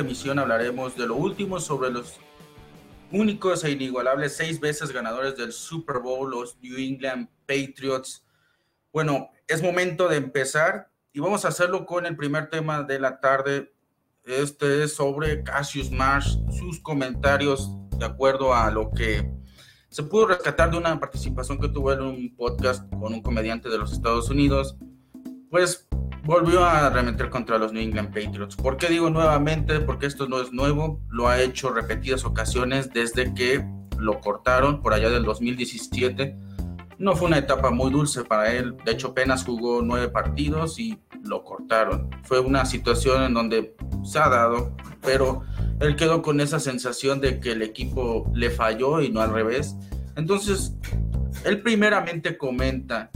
Esta emisión hablaremos de lo último sobre los únicos e inigualables seis veces ganadores del Super Bowl, los New England Patriots. Bueno, es momento de empezar y vamos a hacerlo con el primer tema de la tarde. Este es sobre Cassius Marsh, sus comentarios de acuerdo a lo que se pudo rescatar de una participación que tuvo en un podcast con un comediante de los Estados Unidos. Pues volvió a arremeter contra los New England Patriots. ¿Por qué digo nuevamente? Porque esto no es nuevo, lo ha hecho repetidas ocasiones desde que lo cortaron por allá del 2017. No fue una etapa muy dulce para él, de hecho apenas jugó nueve partidos y lo cortaron. Fue una situación en donde se ha dado, pero él quedó con esa sensación de que el equipo le falló y no al revés. Entonces, él primeramente comenta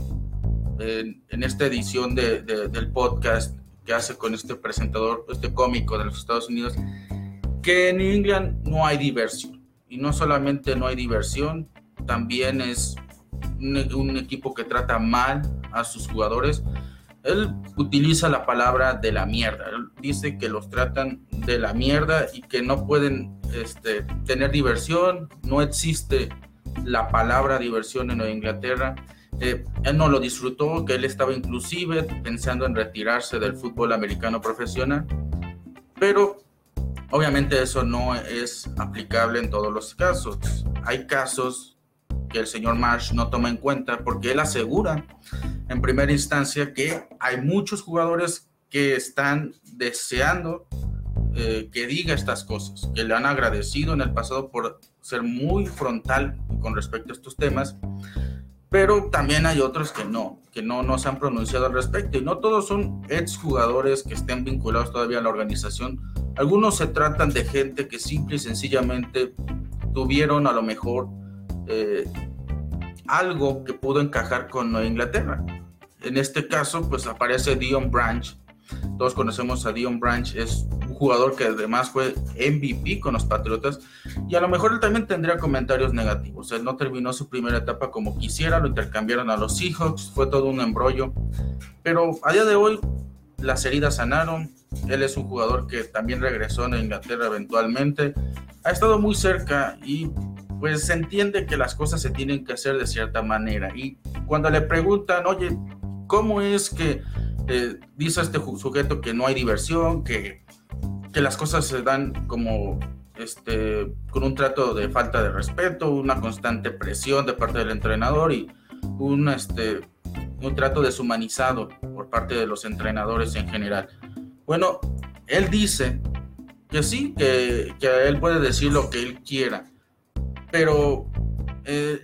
en, esta edición de, del podcast que hace con este presentador, este cómico de los Estados Unidos, que en New England no hay diversión. Y no solamente no hay diversión, también es un, un equipo que trata mal a sus jugadores. Él utiliza la palabra de la mierda. Él dice que los tratan de la mierda y que no pueden este, tener diversión. No existe la palabra diversión en Inglaterra. Eh, él no lo disfrutó, que él estaba inclusive pensando en retirarse del fútbol americano profesional, pero obviamente eso no es aplicable en todos los casos. Hay casos que el señor Marsh no toma en cuenta porque él asegura en primera instancia que hay muchos jugadores que están deseando eh, que diga estas cosas, que le han agradecido en el pasado por ser muy frontal con respecto a estos temas pero también hay otros que no, que no, no se han pronunciado al respecto y no todos son exjugadores que estén vinculados todavía a la organización. Algunos se tratan de gente que simple y sencillamente tuvieron a lo mejor eh, algo que pudo encajar con Inglaterra. En este caso, pues aparece Dion Branch. Todos conocemos a Dion Branch, es jugador que además fue MVP con los Patriotas y a lo mejor él también tendría comentarios negativos. Él no terminó su primera etapa como quisiera, lo intercambiaron a los Seahawks, fue todo un embrollo, pero a día de hoy las heridas sanaron, él es un jugador que también regresó a Inglaterra eventualmente, ha estado muy cerca y pues se entiende que las cosas se tienen que hacer de cierta manera. Y cuando le preguntan, oye, ¿cómo es que eh, dice este sujeto que no hay diversión, que que las cosas se dan como este, con un trato de falta de respeto, una constante presión de parte del entrenador y un, este, un trato deshumanizado por parte de los entrenadores en general. Bueno, él dice que sí, que, que él puede decir lo que él quiera, pero eh,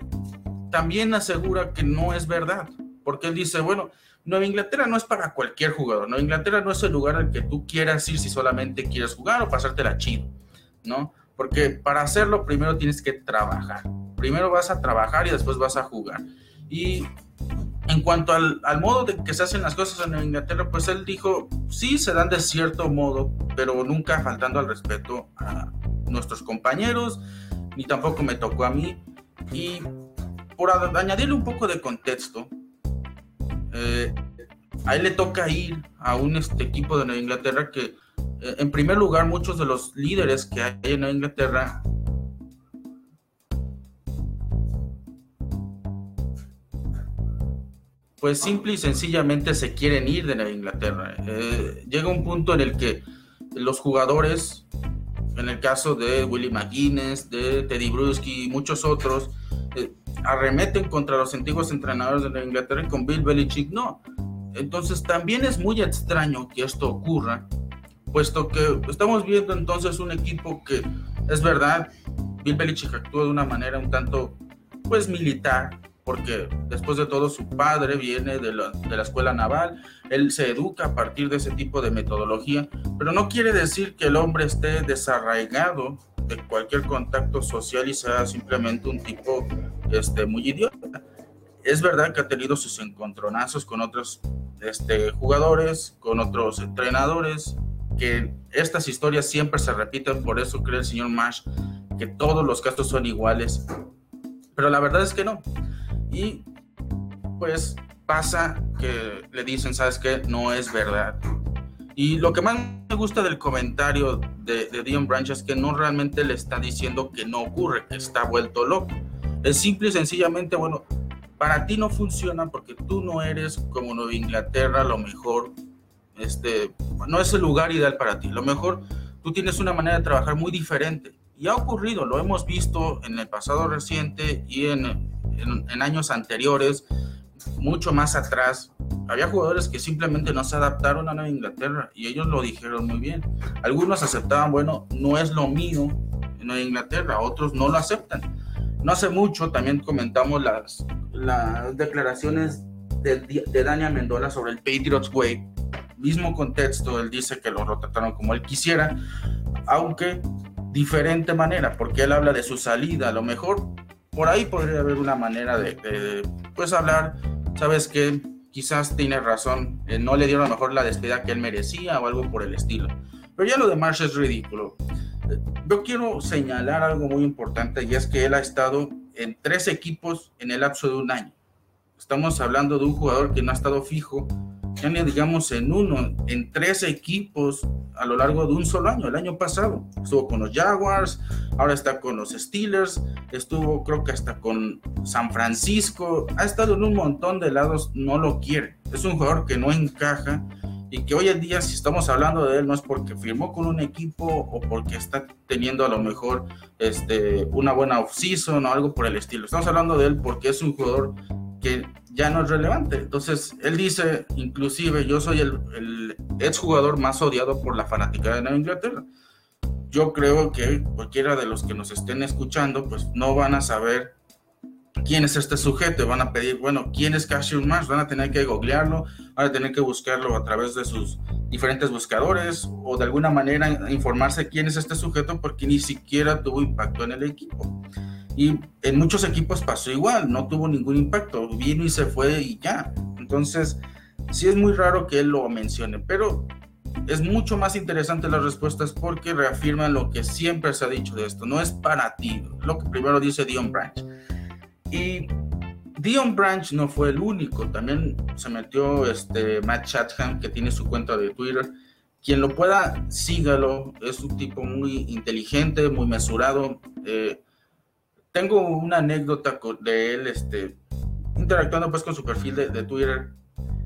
también asegura que no es verdad, porque él dice, bueno, Nueva Inglaterra no es para cualquier jugador. Nueva Inglaterra no es el lugar al que tú quieras ir si solamente quieres jugar o pasártela chido, ¿no? Porque para hacerlo primero tienes que trabajar. Primero vas a trabajar y después vas a jugar. Y en cuanto al, modo de que se hacen las cosas en Inglaterra, pues él dijo, sí, se dan de cierto modo, pero nunca faltando al respeto a nuestros compañeros, ni tampoco me tocó a mí. Y por añadirle un poco de contexto, eh, a él le toca ir a un este, equipo de Nueva Inglaterra que, eh, en primer lugar, muchos de los líderes que hay en Nueva Inglaterra pues simple y sencillamente se quieren ir de Nueva Inglaterra. Eh, llega un punto en el que los jugadores, en el caso de Willie McGuinness, de Teddy Bruschi y muchos otros, arremeten contra los antiguos entrenadores de la Inglaterra y con Bill Belichick no. Entonces también es muy extraño que esto ocurra, puesto que estamos viendo entonces un equipo que es verdad, Bill Belichick actúa de una manera un tanto pues militar, porque después de todo su padre viene de la, de la, escuela naval, él se educa a partir de ese tipo de metodología, pero no quiere decir que el hombre esté desarraigado cualquier contacto social y sea simplemente un tipo este, muy idiota. Es verdad que ha tenido sus encontronazos con otros este, jugadores, con otros entrenadores, que estas historias siempre se repiten, por eso cree el señor Mash que todos los casos son iguales, pero la verdad es que no. Y pues pasa que le dicen, ¿sabes qué? No es verdad. Y lo que más me gusta del comentario de, Dion Branch es que no realmente le está diciendo que no ocurre, que está vuelto loco. Es simple y sencillamente, bueno, para ti no funciona porque tú no eres como Nueva Inglaterra, lo mejor, este, no es el lugar ideal para ti. Lo mejor, tú tienes una manera de trabajar muy diferente. Y ha ocurrido, lo hemos visto en el pasado reciente y en, en años anteriores, mucho más atrás. Había jugadores que simplemente no se adaptaron a Nueva Inglaterra y ellos lo dijeron muy bien. Algunos aceptaban, bueno, no es lo mío en Nueva Inglaterra, otros no lo aceptan. No hace mucho también comentamos las, declaraciones de, de Dani Amendola sobre el Patriots Way. Mismo contexto, él dice que lo trataron como él quisiera, aunque diferente manera, porque él habla de su salida. A lo mejor por ahí podría haber una manera de, pues hablar, sabes que quizás tiene razón, eh, no le dieron a lo mejor la despedida que él merecía o algo por el estilo. Pero ya lo de Marsh es ridículo. Yo quiero señalar algo muy importante y es que él ha estado en tres equipos en el lapso de un año. Estamos hablando de un jugador que no ha estado fijo, ya digamos en uno, en tres equipos a lo largo de un solo año. El año pasado estuvo con los Jaguars, ahora está con los Steelers, estuvo creo que hasta con San Francisco, ha estado en un montón de lados, no lo quiere. Es un jugador que no encaja y que hoy en día si estamos hablando de él no es porque firmó con un equipo o porque está teniendo a lo mejor este, una buena off-season o algo por el estilo. Estamos hablando de él porque es un jugador que ya no es relevante. Entonces, él dice, inclusive, yo soy el, el exjugador más odiado por la fanática de Nueva Inglaterra. Yo creo que cualquiera de los que nos estén escuchando, pues no van a saber quién es este sujeto, van a pedir, bueno, quién es Cassius Marsh, van a tener que googlearlo, van a tener que buscarlo a través de sus diferentes buscadores o de alguna manera informarse quién es este sujeto porque ni siquiera tuvo impacto en el equipo. Y en muchos equipos pasó igual, no tuvo ningún impacto, vino y se fue y ya. Entonces, sí es muy raro que él lo mencione, pero es mucho más interesante las respuestas porque reafirman lo que siempre se ha dicho de esto, no es para ti, lo que primero dice Dion Branch. Y Dion Branch no fue el único, también se metió este Matt Chatham, que tiene su cuenta de Twitter. Quien lo pueda, sígalo, es un tipo muy inteligente, muy mesurado. Eh, tengo una anécdota de él, este, interactuando pues con su perfil de, de Twitter.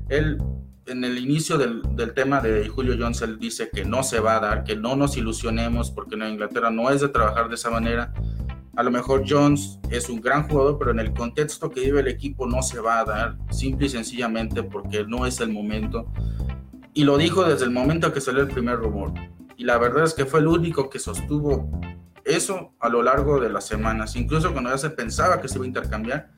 Él, en el inicio del, del, tema de Julio Jones, él dice que no se va a dar, que no nos ilusionemos, porque en Inglaterra no es de trabajar de esa manera. A lo mejor Jones es un gran jugador, pero en el contexto que vive el equipo no se va a dar, simple y sencillamente porque no es el momento. Y lo dijo desde el momento que salió el primer rumor. Y la verdad es que fue el único que sostuvo eso a lo largo de las semanas, incluso cuando ya se pensaba que se iba a intercambiar.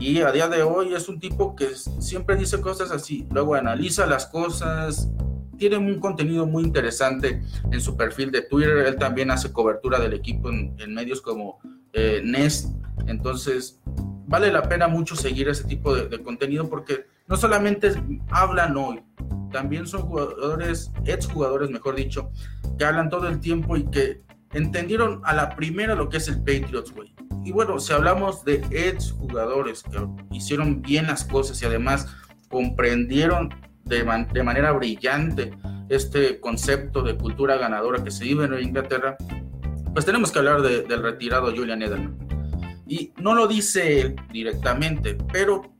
Y a día de hoy es un tipo que siempre dice cosas así, luego analiza las cosas, tiene un contenido muy interesante en su perfil de Twitter, él también hace cobertura del equipo en, medios como eh, Nest, entonces vale la pena mucho seguir ese tipo de, contenido porque no solamente hablan hoy, también son jugadores, exjugadores mejor dicho, que hablan todo el tiempo y que entendieron a la primera lo que es el Patriots Way. Y bueno, si hablamos de ex jugadores que hicieron bien las cosas y además comprendieron de, man de manera brillante este concepto de cultura ganadora que se vive en Inglaterra, pues tenemos que hablar de, del retirado Julian Edelman. Y no lo dice él directamente, pero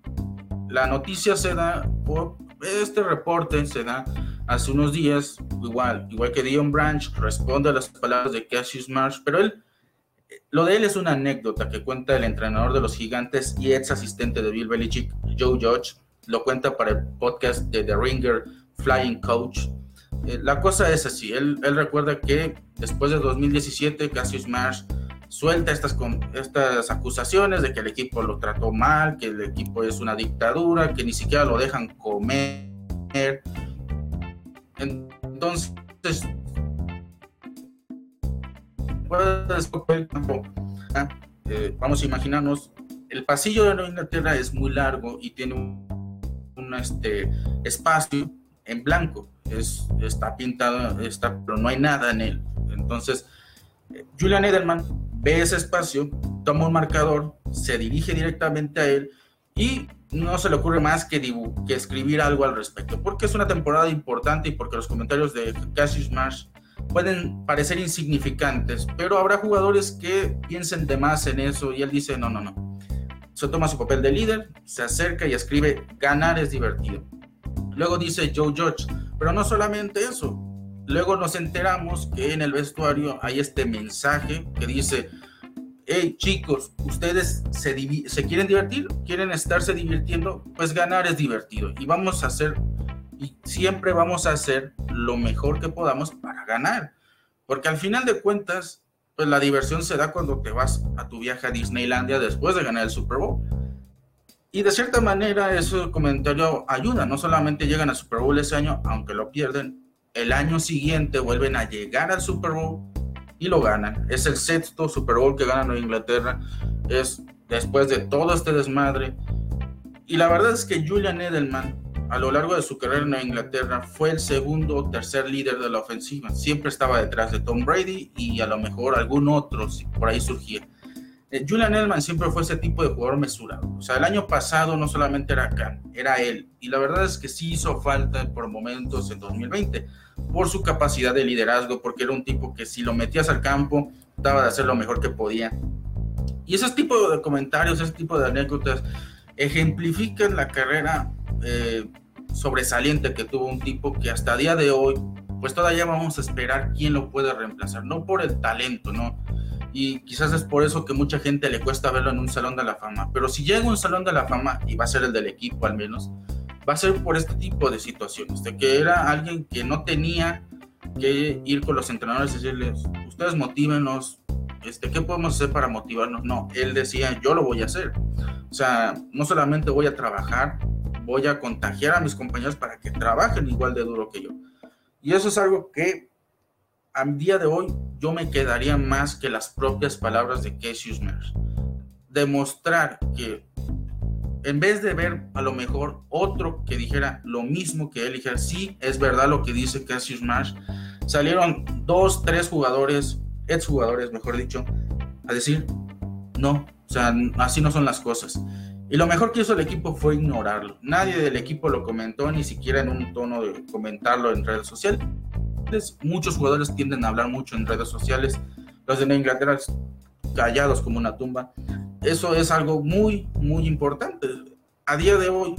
la noticia se da, por este reporte se da hace unos días, igual, igual que Dion Branch, responde a las palabras de Cassius Marsh, pero él, lo de él es una anécdota que cuenta el entrenador de los gigantes y ex asistente de Bill Belichick, Joe Judge, lo cuenta para el podcast de The Ringer Flying Coach. Eh, la cosa es así, él, él, recuerda que después de 2017 Cassius Marsh suelta estas, estas acusaciones de que el equipo lo trató mal, que el equipo es una dictadura, que ni siquiera lo dejan comer. Entonces, eh, vamos a imaginarnos, el pasillo de Nueva Inglaterra es muy largo y tiene un, este, espacio en blanco, es, está pintado, está, pero no hay nada en él. Entonces, eh, Julian Edelman ve ese espacio, toma un marcador, se dirige directamente a él y no se le ocurre más que, que escribir algo al respecto, porque es una temporada importante y porque los comentarios de Cassius Marsh pueden parecer insignificantes, pero habrá jugadores que piensen de más en eso y él dice, no, no, no. Se toma su papel de líder, se acerca y escribe, ganar es divertido. Luego dice Joe George, pero no solamente eso, Luego nos enteramos que en el vestuario hay este mensaje que dice, hey chicos, ustedes se, quieren divertir, quieren estarse divirtiendo, pues ganar es divertido y vamos a hacer, y siempre vamos a hacer lo mejor que podamos para ganar. Porque al final de cuentas, pues la diversión se da cuando te vas a tu viaje a Disneylandia después de ganar el Super Bowl. Y de cierta manera ese comentario ayuda, no solamente llegan al Super Bowl ese año, aunque lo pierden, el año siguiente vuelven a llegar al Super Bowl y lo ganan. Es el sexto Super Bowl que gana Nueva Inglaterra. Es después de todo este desmadre. Y la verdad es que Julian Edelman, a lo largo de su carrera en Inglaterra, fue el segundo o tercer líder de la ofensiva. Siempre estaba detrás de Tom Brady y a lo mejor algún otro si por ahí surgía. Eh, Julian Edelman siempre fue ese tipo de jugador mesurado. O sea, el año pasado no solamente era Khan, era él. Y la verdad es que sí hizo falta por momentos en 2020 por su capacidad de liderazgo, porque era un tipo que si lo metías al campo, daba de hacer lo mejor que podía. Y ese tipo de comentarios, ese tipo de anécdotas, ejemplifican la carrera eh, sobresaliente que tuvo un tipo que hasta día de hoy, pues todavía vamos a esperar quién lo puede reemplazar, no por el talento, ¿no? Y quizás es por eso que mucha gente le cuesta verlo en un salón de la fama, pero si llega un salón de la fama, y va a ser el del equipo al menos, va a ser por este tipo de situaciones, de que era alguien que no tenía que ir con los entrenadores y decirles, ustedes motívenos, este, ¿qué podemos hacer para motivarnos? No, él decía, yo lo voy a hacer. O sea, no solamente voy a trabajar, voy a contagiar a mis compañeros para que trabajen igual de duro que yo. Y eso es algo que a día de hoy yo me quedaría más que las propias palabras de Cassius Mears. Demostrar que en vez de ver a lo mejor otro que dijera lo mismo que él, dijera, sí, es verdad lo que dice Cassius Marsh, salieron dos, tres jugadores, exjugadores, mejor dicho, a decir, no, o sea, así no son las cosas. Y lo mejor que hizo el equipo fue ignorarlo. Nadie del equipo lo comentó, ni siquiera en un tono de comentarlo en redes sociales. Muchos jugadores tienden a hablar mucho en redes sociales. Los de Inglaterra callados como una tumba. Eso es algo muy, muy importante. A día de hoy,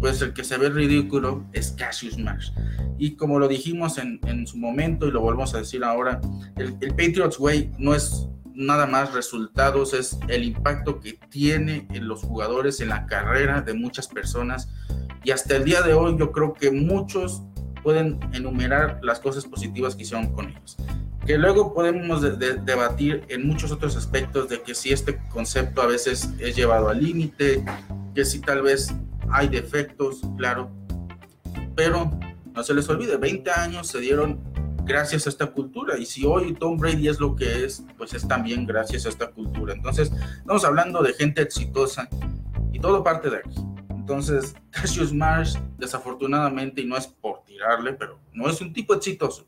pues el que se ve ridículo es Cassius Marsh. Y como lo dijimos en, en su momento y lo volvemos a decir ahora, el, el, Patriots Way no es nada más resultados, es el impacto que tiene en los jugadores, en la carrera de muchas personas. Y hasta el día de hoy yo creo que muchos pueden enumerar las cosas positivas que hicieron con ellos que luego podemos debatir en muchos otros aspectos de que si este concepto a veces es llevado al límite, que si tal vez hay defectos, claro, pero no se les olvide, 20 años se dieron gracias a esta cultura y si hoy Tom Brady es lo que es, pues es también gracias a esta cultura. Entonces, estamos hablando de gente exitosa y todo parte de aquí. Entonces, Cassius Marsh, desafortunadamente, y no es por tirarle, pero no es un tipo exitoso.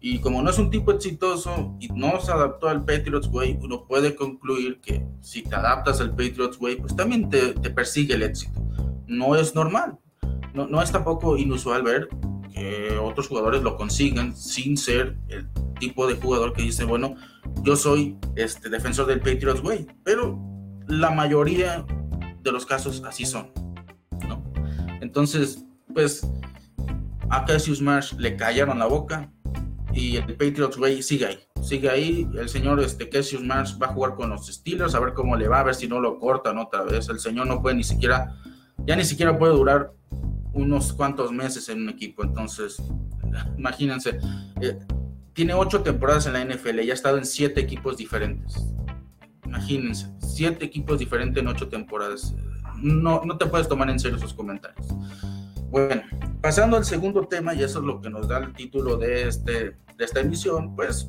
Y como no es un tipo exitoso y no se adaptó al Patriots Way, uno puede concluir que si te adaptas al Patriots Way, pues también te, persigue el éxito. No es normal. No, no, es tampoco inusual ver que otros jugadores lo consigan sin ser el tipo de jugador que dice, bueno, yo soy este defensor del Patriots Way. Pero la mayoría de los casos así son. Entonces, pues a Cassius Marsh le callaron la boca, y el Patriots Way sigue ahí. Sigue ahí. El señor este, Cassius Marsh va a jugar con los Steelers, a ver cómo le va, a ver si no lo cortan otra vez. El señor no puede ni siquiera, ya ni siquiera puede durar unos cuantos meses en un equipo. Entonces, imagínense, eh, tiene ocho temporadas en la NFL y ha estado en siete equipos diferentes. Imagínense, siete equipos diferentes en ocho temporadas. No, no te puedes tomar en serio esos comentarios. Bueno, pasando al segundo tema, y eso es lo que nos da el título de, este, de esta emisión, pues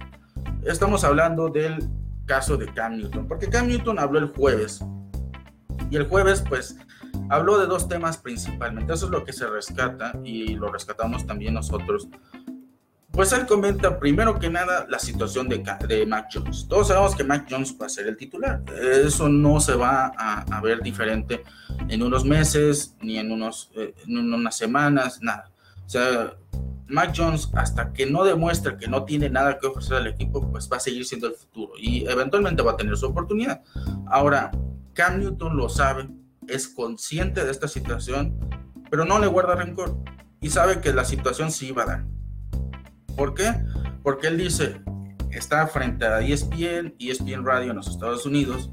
estamos hablando del caso de Cam Newton, porque Cam Newton habló el jueves, y el jueves pues habló de dos temas principalmente, eso es lo que se rescata y lo rescatamos también nosotros pues él comenta primero que nada la situación de, Mac Jones. Todos sabemos que Mac Jones va a ser el titular. Eso no se va a, ver diferente en unos meses, ni en, unos, eh, en unas semanas, nada. O sea, Mac Jones, hasta que no demuestre que no tiene nada que ofrecer al equipo, pues va a seguir siendo el futuro y eventualmente va a tener su oportunidad. Ahora, Cam Newton lo sabe, es consciente de esta situación, pero no le guarda rencor y sabe que la situación sí va a dar ¿Por qué? Porque él dice, está frente a ESPN, ESPN Radio en los Estados Unidos,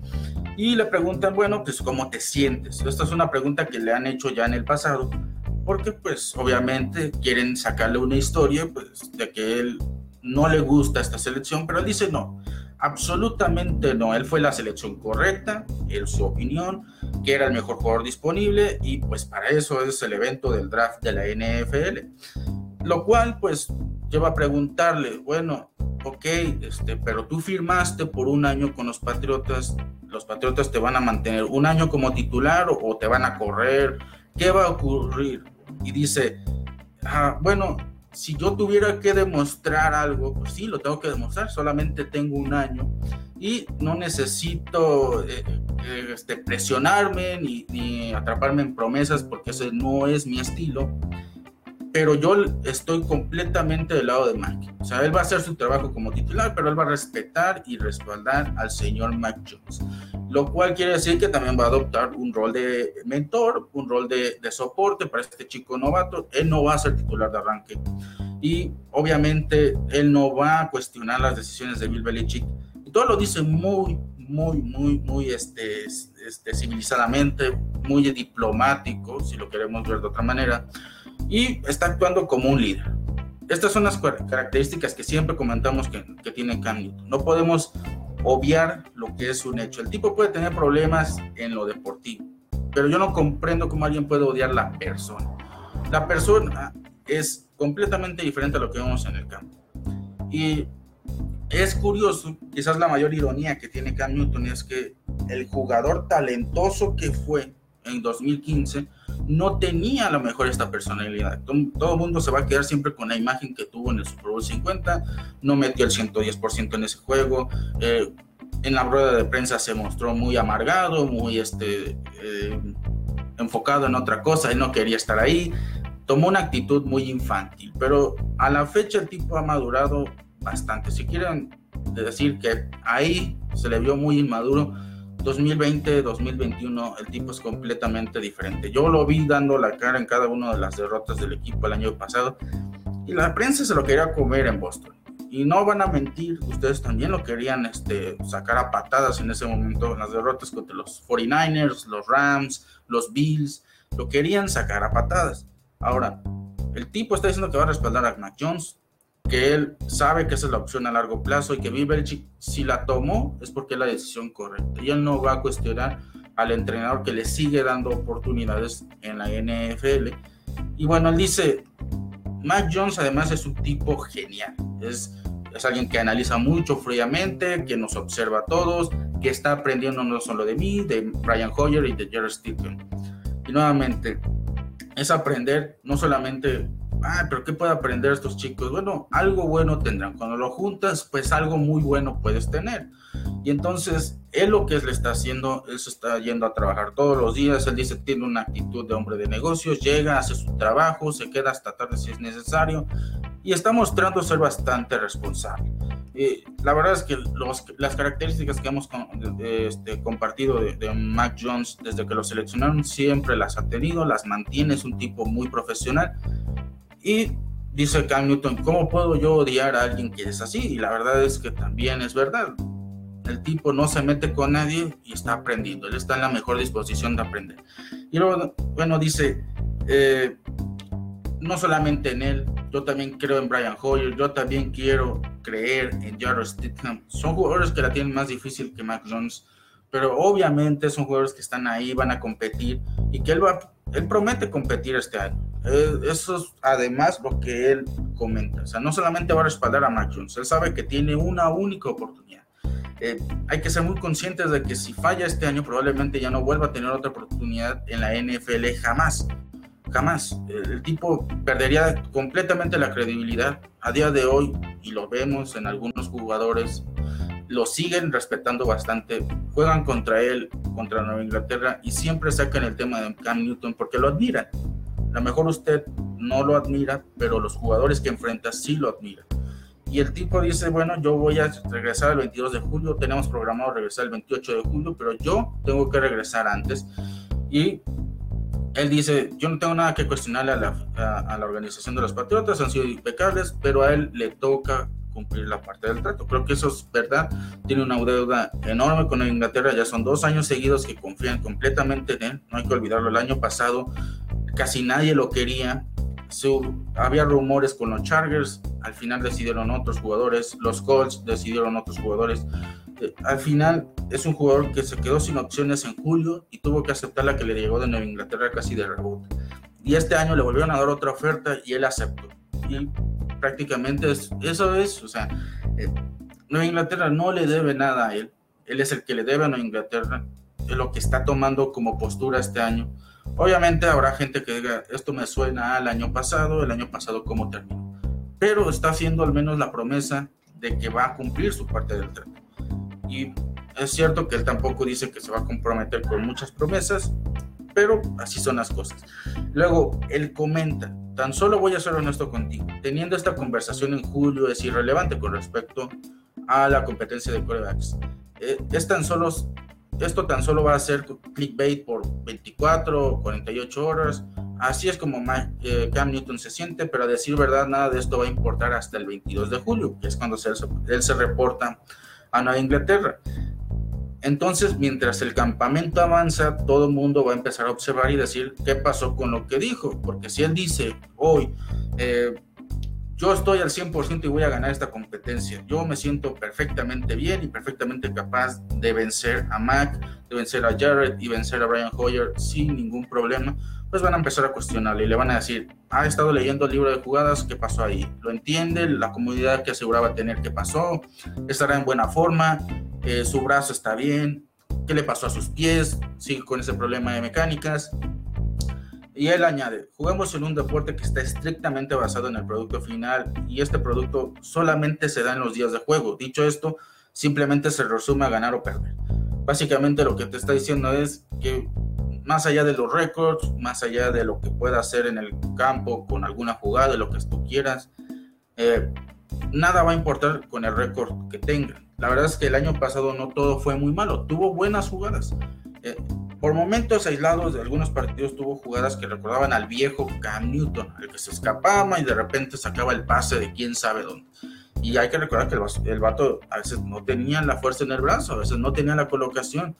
y le preguntan, bueno, pues ¿cómo te sientes? Esta es una pregunta que le han hecho ya en el pasado, porque pues obviamente quieren sacarle una historia, pues de que él no le gusta esta selección, pero él dice no, absolutamente no, él fue la selección correcta, él su opinión, que era el mejor jugador disponible y pues para eso es el evento del draft de la NFL. Lo cual pues lleva a preguntarle, bueno, ok, este, pero tú firmaste por un año con los Patriotas, los Patriotas te van a mantener un año como titular o, te van a correr, ¿qué va a ocurrir? Y dice, ah, bueno, si yo tuviera que demostrar algo, pues sí, lo tengo que demostrar, solamente tengo un año y no necesito eh, eh, este, presionarme ni, ni atraparme en promesas porque ese no es mi estilo pero yo estoy completamente del lado de Mac. O sea, él va a hacer su trabajo como titular, pero él va a respetar y respaldar al señor Mac Jones. Lo cual quiere decir que también va a adoptar un rol de mentor, un rol de, de soporte para este chico novato. Él no va a ser titular de arranque. Y obviamente él no va a cuestionar las decisiones de Bill Belichick. Y todo lo dice muy, muy, muy, muy este, este, civilizadamente, muy diplomático, si lo queremos ver de otra manera y está actuando como un líder. Estas son las características que siempre comentamos que, que tiene Cam Newton. No podemos obviar lo que es un hecho. El tipo puede tener problemas en lo deportivo, pero yo no comprendo cómo alguien puede odiar la persona. La persona es completamente diferente a lo que vemos en el campo. Y es curioso, quizás la mayor ironía que tiene Cam Newton es que el jugador talentoso que fue en 2015 no tenía a lo mejor esta personalidad. Todo, el mundo se va a quedar siempre con la imagen que tuvo en el Super Bowl 50, no metió el 110% en ese juego. Eh, en la rueda de prensa se mostró muy amargado, muy este, eh, enfocado en otra cosa, él no quería estar ahí. Tomó una actitud muy infantil, pero a la fecha el tipo ha madurado bastante. Si quieren decir que ahí se le vio muy inmaduro, 2020, 2021, el tipo es completamente diferente. Yo lo vi dando la cara en cada una de las derrotas del equipo el año pasado y la prensa se lo quería comer en Boston. Y no van a mentir, ustedes también lo querían este, sacar a patadas en ese momento en las derrotas contra los 49ers, los Rams, los Bills, lo querían sacar a patadas. Ahora, el tipo está diciendo que va a respaldar a Mac Jones, que él sabe que esa es la opción a largo plazo y que Bill si la tomó es porque es la decisión correcta. Y él no va a cuestionar al entrenador que le sigue dando oportunidades en la NFL. Y bueno, él dice, Mac Jones además es un tipo genial. Es, es alguien que analiza mucho fríamente, que nos observa a todos, que está aprendiendo no solo de mí, de Brian Hoyer y de Jared Stephen. Y nuevamente, es aprender no solamente ah, pero ¿qué puede aprender estos chicos? Bueno, algo bueno tendrán. Cuando lo juntas, pues algo muy bueno puedes tener. Y entonces, él lo que le está haciendo, él se está yendo a trabajar todos los días. Él dice, tiene una actitud de hombre de negocios, llega, hace su trabajo, se queda hasta tarde si es necesario. Y está mostrando ser bastante responsable. la verdad es que las características que hemos este, compartido de, de, Mac Jones desde que lo seleccionaron siempre las ha tenido, las mantiene, es un tipo muy profesional y dice Cam Newton, ¿cómo puedo yo odiar a alguien que es así? Y la verdad es que también es verdad. El tipo no se mete con nadie y está aprendiendo. Él está en la mejor disposición de aprender. Y luego, bueno, dice, eh, no solamente en él, yo también creo en Brian Hoyer, yo también quiero creer en Jarrett Stidham. Son jugadores que la tienen más difícil que Mac Jones pero obviamente son jugadores que están ahí, van a competir y que él va, él promete competir este año. Eh, eso es además lo que él comenta. O sea, no solamente va a respaldar a Mac Jones, él sabe que tiene una única oportunidad. Eh, hay que ser muy conscientes de que si falla este año, probablemente ya no vuelva a tener otra oportunidad en la NFL jamás. Jamás. El tipo perdería completamente la credibilidad a día de hoy y lo vemos en algunos jugadores lo siguen respetando bastante, juegan contra él, contra Nueva Inglaterra y siempre sacan el tema de Cam Newton porque lo admiran. A lo mejor usted no lo admira, pero los jugadores que enfrenta sí lo admiran. Y el tipo dice, bueno, yo voy a regresar el 22 de julio, tenemos programado regresar el 28 de julio, pero yo tengo que regresar antes. Y él dice, yo no tengo nada que cuestionarle a la, a la organización de los Patriotas, han sido impecables, pero a él le toca cumplir la parte del trato. Creo que eso es verdad. Tiene una deuda enorme con Inglaterra. Ya son dos años seguidos que confían completamente en él. No hay que olvidarlo. El año pasado casi nadie lo quería. había rumores con los Chargers. Al final decidieron otros jugadores. Los Colts decidieron otros jugadores. Eh, al final es un jugador que se quedó sin opciones en julio y tuvo que aceptar la que le llegó de Nueva Inglaterra casi de rebote. Y este año le volvieron a dar otra oferta y él aceptó. Y prácticamente eso es, o sea, eh, Nueva Inglaterra no le debe nada a él, él es el que le debe a Nueva Inglaterra, es lo que está tomando como postura este año. Obviamente habrá gente que diga, esto me suena al año pasado, el año pasado cómo terminó, pero está haciendo al menos la promesa de que va a cumplir su parte del trato. Y es cierto que él tampoco dice que se va a comprometer con muchas promesas, pero así son las cosas. Luego, él comenta, tan solo voy a ser honesto contigo, teniendo esta conversación en julio es irrelevante con respecto a la competencia de corebacks. Eh, es tan solo, esto tan solo va a ser clickbait por 24 o 48 horas. Así es como eh, Cam Newton se siente, pero a decir verdad, nada de esto va a importar hasta el 22 de julio, que es cuando él se reporta a Nueva Inglaterra. Entonces, mientras el campamento avanza, todo el mundo va a empezar a observar y decir qué pasó con lo que dijo. Porque si él dice hoy, eh, yo estoy al 100% y voy a ganar esta competencia, yo me siento perfectamente bien y perfectamente capaz de vencer a Mac, de vencer a Jared y vencer a Brian Hoyer sin ningún problema, pues van a empezar a cuestionarle y le van a decir, ha estado leyendo el libro de jugadas, ¿qué pasó ahí? ¿Lo entiende? La comunidad que aseguraba tener, ¿qué pasó? ¿Estará en buena forma? Eh, ¿Su brazo está bien? ¿Qué le pasó a sus pies? ¿Sigue con ese problema de mecánicas? Y él añade, jugamos en un deporte que está estrictamente basado en el producto final y este producto solamente se da en los días de juego. Dicho esto, simplemente se resume a ganar o perder. Básicamente lo que te está diciendo es que más allá de los récords, más allá de lo que pueda hacer en el campo con alguna jugada, de lo que tú quieras, eh, nada va a importar con el récord que tenga. La verdad es que el año pasado no todo fue muy malo, tuvo buenas jugadas. Eh, por momentos aislados de algunos partidos tuvo jugadas que recordaban al viejo Cam Newton, el que se escapaba y de repente sacaba el pase de quién sabe dónde. Y hay que recordar que el, el vato a veces no tenía la fuerza en el brazo, a veces no tenía la colocación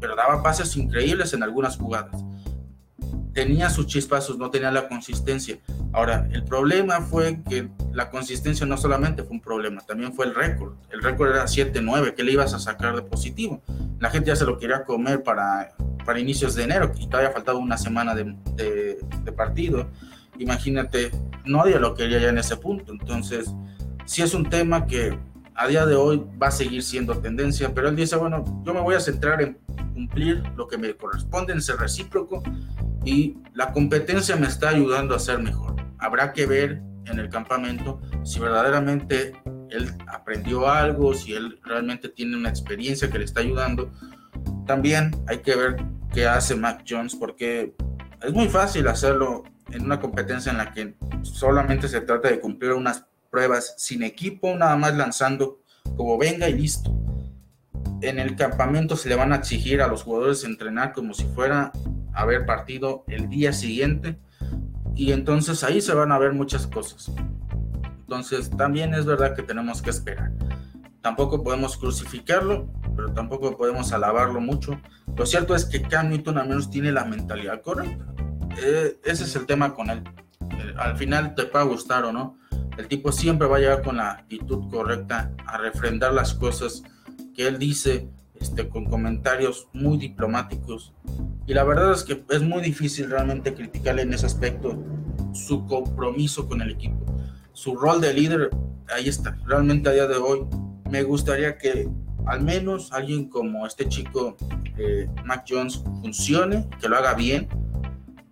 pero daba pases increíbles en algunas jugadas. Tenía sus chispazos, no tenía la consistencia. Ahora, el problema fue que la consistencia no solamente fue un problema, también fue el récord. El récord era 7-9, ¿qué le ibas a sacar de positivo? La gente ya se lo quería comer para, para inicios de enero y todavía faltaba una semana de, de, de partido. Imagínate, nadie lo quería ya en ese punto. Entonces, sí es un tema que a día de hoy va a seguir siendo tendencia, pero él dice, bueno, yo me voy a centrar en cumplir lo que me corresponde, en ser recíproco y la competencia me está ayudando a ser mejor. Habrá que ver en el campamento si verdaderamente él aprendió algo, si él realmente tiene una experiencia que le está ayudando. También hay que ver qué hace Mac Jones porque es muy fácil hacerlo en una competencia en la que solamente se trata de cumplir unas pruebas sin equipo, nada más lanzando como venga y listo. En el campamento se le van a exigir a los jugadores entrenar como si fuera a haber partido el día siguiente y entonces ahí se van a ver muchas cosas. Entonces también es verdad que tenemos que esperar. Tampoco podemos crucificarlo, pero tampoco podemos alabarlo mucho. Lo cierto es que Cam Newton al menos tiene la mentalidad correcta. Eh, ese es el tema con él. Eh, al final te puede gustar o no, el tipo siempre va a llegar con la actitud correcta a refrendar las cosas que él dice este, con comentarios muy diplomáticos. Y la verdad es que es muy difícil realmente criticarle en ese aspecto su compromiso con el equipo. Su rol de líder, ahí está. Realmente a día de hoy me gustaría que al menos alguien como este chico, eh, Mac Jones, funcione, que lo haga bien,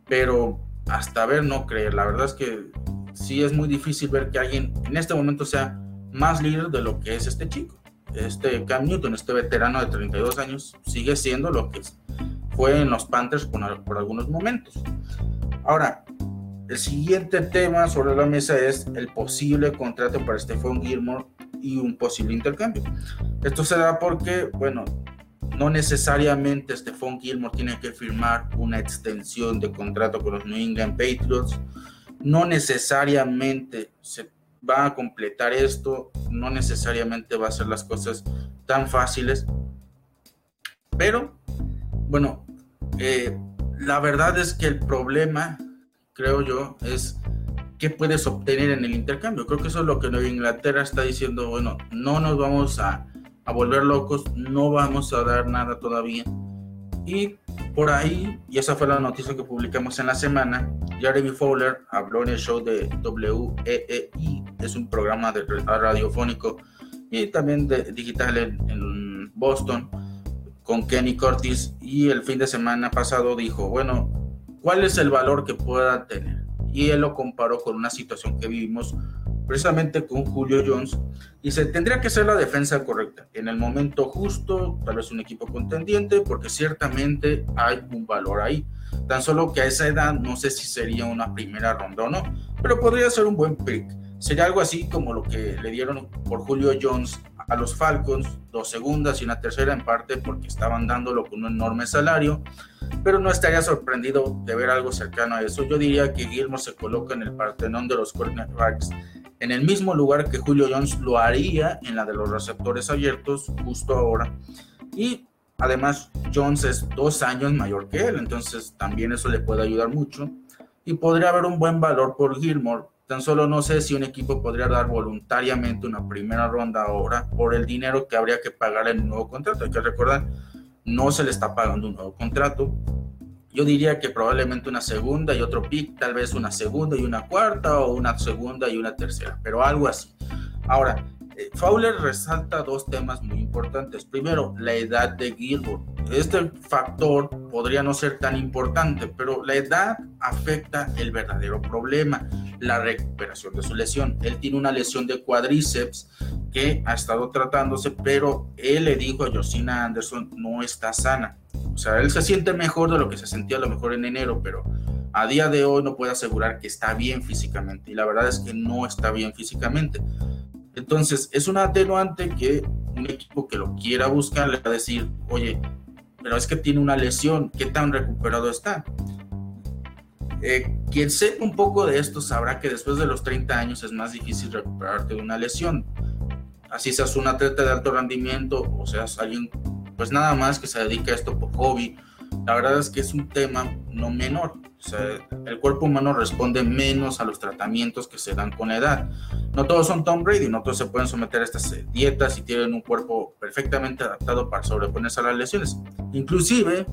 pero hasta ver no creer. La verdad es que sí es muy difícil ver que alguien en este momento sea más líder de lo que es este chico. Este Cam Newton, este veterano de 32 años, sigue siendo lo que fue en los Panthers por, por algunos momentos. Ahora, el siguiente tema sobre la mesa es el posible contrato para Stephon Gilmore y un posible intercambio. Esto se da porque, bueno, no necesariamente Stephon Gilmore tiene que firmar una extensión de contrato con los New England Patriots. No necesariamente se va a completar esto, no necesariamente va a ser las cosas tan fáciles. Pero, bueno, eh, la verdad es que el problema, creo yo, es qué puedes obtener en el intercambio. Creo que eso es lo que Nueva Inglaterra está diciendo, bueno, no nos vamos a, a volver locos, no vamos a dar nada todavía. Y por ahí, y esa fue la noticia que publicamos en la semana, Jeremy Fowler habló en el show de WEEI, es un programa de radiofónico y también de, digital en, en Boston, con Kenny Curtis, y el fin de semana pasado dijo, bueno, ¿cuál es el valor que pueda tener? Y él lo comparó con una situación que vivimos precisamente con Julio Jones, se tendría que ser la defensa correcta, en el momento justo, tal vez un equipo contendiente, porque ciertamente hay un valor ahí. Tan solo que a esa edad no sé si sería una primera ronda o no, pero podría ser un buen pick. Sería algo así como lo que le dieron por Julio Jones a los Falcons, dos segundas y una tercera en parte porque estaban dándolo con un enorme salario, pero no estaría sorprendido de ver algo cercano a eso. Yo diría que Gilmore se coloca en el partenón de los cornerbacks en el mismo lugar que Julio Jones lo haría en la de los receptores abiertos justo ahora. Y además Jones es dos años mayor que él, entonces también eso le puede ayudar mucho. Y podría haber un buen valor por Gilmore. Tan solo no sé si un equipo podría dar voluntariamente una primera ronda ahora por el dinero que habría que pagar en un nuevo contrato. Hay que recordar, no se le está pagando un nuevo contrato yo diría que probablemente una segunda y otro pick, tal vez una segunda y una cuarta o una segunda y una tercera, pero algo así. Ahora, Fowler resalta dos temas muy importantes. Primero, la edad de Gilbert. Este factor podría no ser tan importante, pero la edad afecta el verdadero problema, la recuperación de su lesión. Él tiene una lesión de cuádriceps que ha estado tratándose, pero él le dijo a Josina Anderson, no está sana o sea, él se siente mejor de lo que se sentía a lo mejor en enero, pero a día de hoy no puede asegurar que está bien físicamente. Y la verdad es que no está bien físicamente. Entonces, es un atenuante que un equipo que lo quiera buscar le va a decir, oye, pero es que tiene una lesión, ¿qué tan recuperado está? Eh, quien sepa un poco de esto sabrá que después de los 30 años es más difícil recuperarte de una lesión. Así seas un atleta de alto rendimiento o seas alguien pues nada más que se dedica a esto por hobby. La verdad es que es un tema no menor. O sea, el cuerpo humano responde menos a los tratamientos que se dan con la edad. No todos son Tom Brady, no todos se pueden someter a estas eh, dietas y tienen un cuerpo perfectamente adaptado para sobreponerse a las lesiones. Inclusive,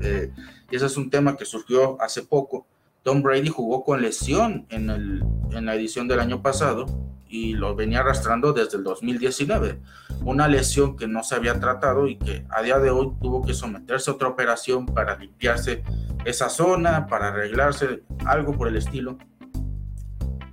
eh, y ese es un tema que surgió hace poco, Tom Brady jugó con lesión en, el, en la edición del año pasado y lo venía arrastrando desde el 2019. Una lesión que no se había tratado y que a día de hoy tuvo que someterse a otra operación para limpiarse esa zona, para arreglarse, algo por el estilo.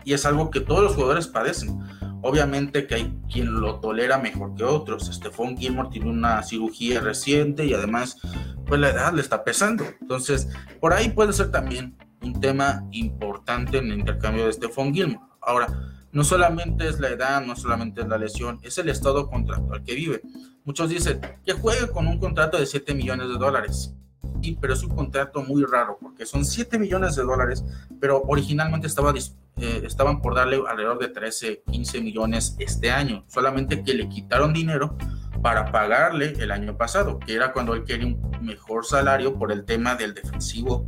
Y es algo que todos los jugadores padecen. Obviamente que hay quien lo tolera mejor que otros. Stephon Gilmore tiene una cirugía reciente y además pues la edad le está pesando. Entonces, por ahí puede ser también un tema importante en el intercambio de Stephon Gilmore. Ahora, no solamente es la edad, no solamente es la lesión, es el estado contractual que vive. Muchos dicen que juegue con un contrato de 7 millones de dólares. Sí, pero es un contrato muy raro porque son 7 millones de dólares, pero originalmente estaba, eh, estaban por darle alrededor de 13, 15 millones este año. Solamente que le quitaron dinero para pagarle el año pasado, que era cuando él quería un mejor salario por el tema del defensivo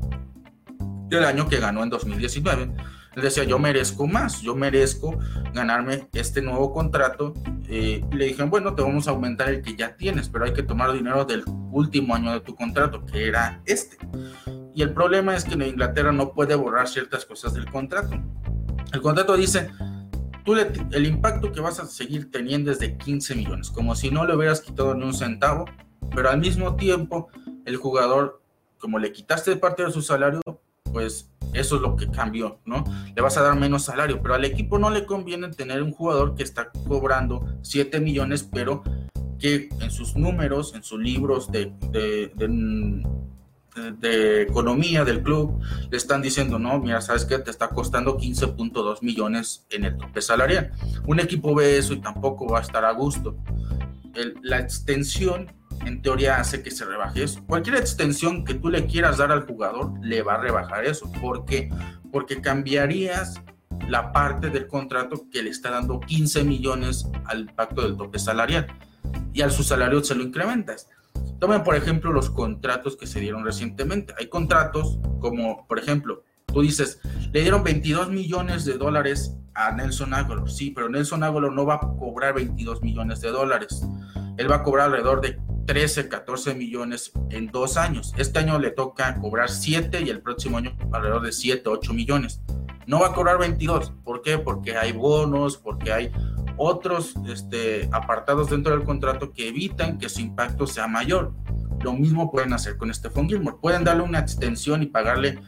del año que ganó en 2019 Él decía, yo merezco más, yo merezco ganarme este nuevo contrato. Eh, y le dijeron, bueno, te vamos a aumentar el que ya tienes, pero hay que tomar dinero del último año de tu contrato, que era este. Y el problema es que en Inglaterra no puede borrar ciertas cosas del contrato. El contrato dice, tú el impacto que vas a seguir teniendo es de 15 millones, como si no le hubieras quitado ni un centavo, pero al mismo tiempo el jugador, como le quitaste parte de su salario, pues eso es lo que cambió, ¿no? Le vas a dar menos salario, pero al equipo no le conviene tener un jugador que está cobrando 7 millones, pero que en sus números, en sus libros de, de, economía del club, le están diciendo, no, mira, ¿sabes qué? Te está costando 15.2 millones en el tope salarial. Un equipo ve eso y tampoco va a estar a gusto. la extensión en teoría hace que se rebaje eso. Cualquier extensión que tú le quieras dar al jugador le va a rebajar eso. ¿Por qué? Porque cambiarías la parte del contrato que le está dando 15 millones al pacto del tope salarial y al su salario se lo incrementas. Tomen por ejemplo los contratos que se dieron recientemente. Hay contratos como, por ejemplo, tú dices, le dieron 22 millones de dólares a Nelson Aguilar. Sí, pero Nelson Aguilar no va a cobrar 22 millones de dólares. Él va a cobrar alrededor de 13, 14 millones en dos años. Este año le toca cobrar 7 y el próximo año alrededor de 7, 8 millones. No va a cobrar 22. ¿Por qué? Porque hay bonos, porque hay otros este, apartados dentro del contrato que evitan que su impacto sea mayor. Lo mismo pueden hacer con Stephon Gilmore. Pueden darle una extensión y pagarle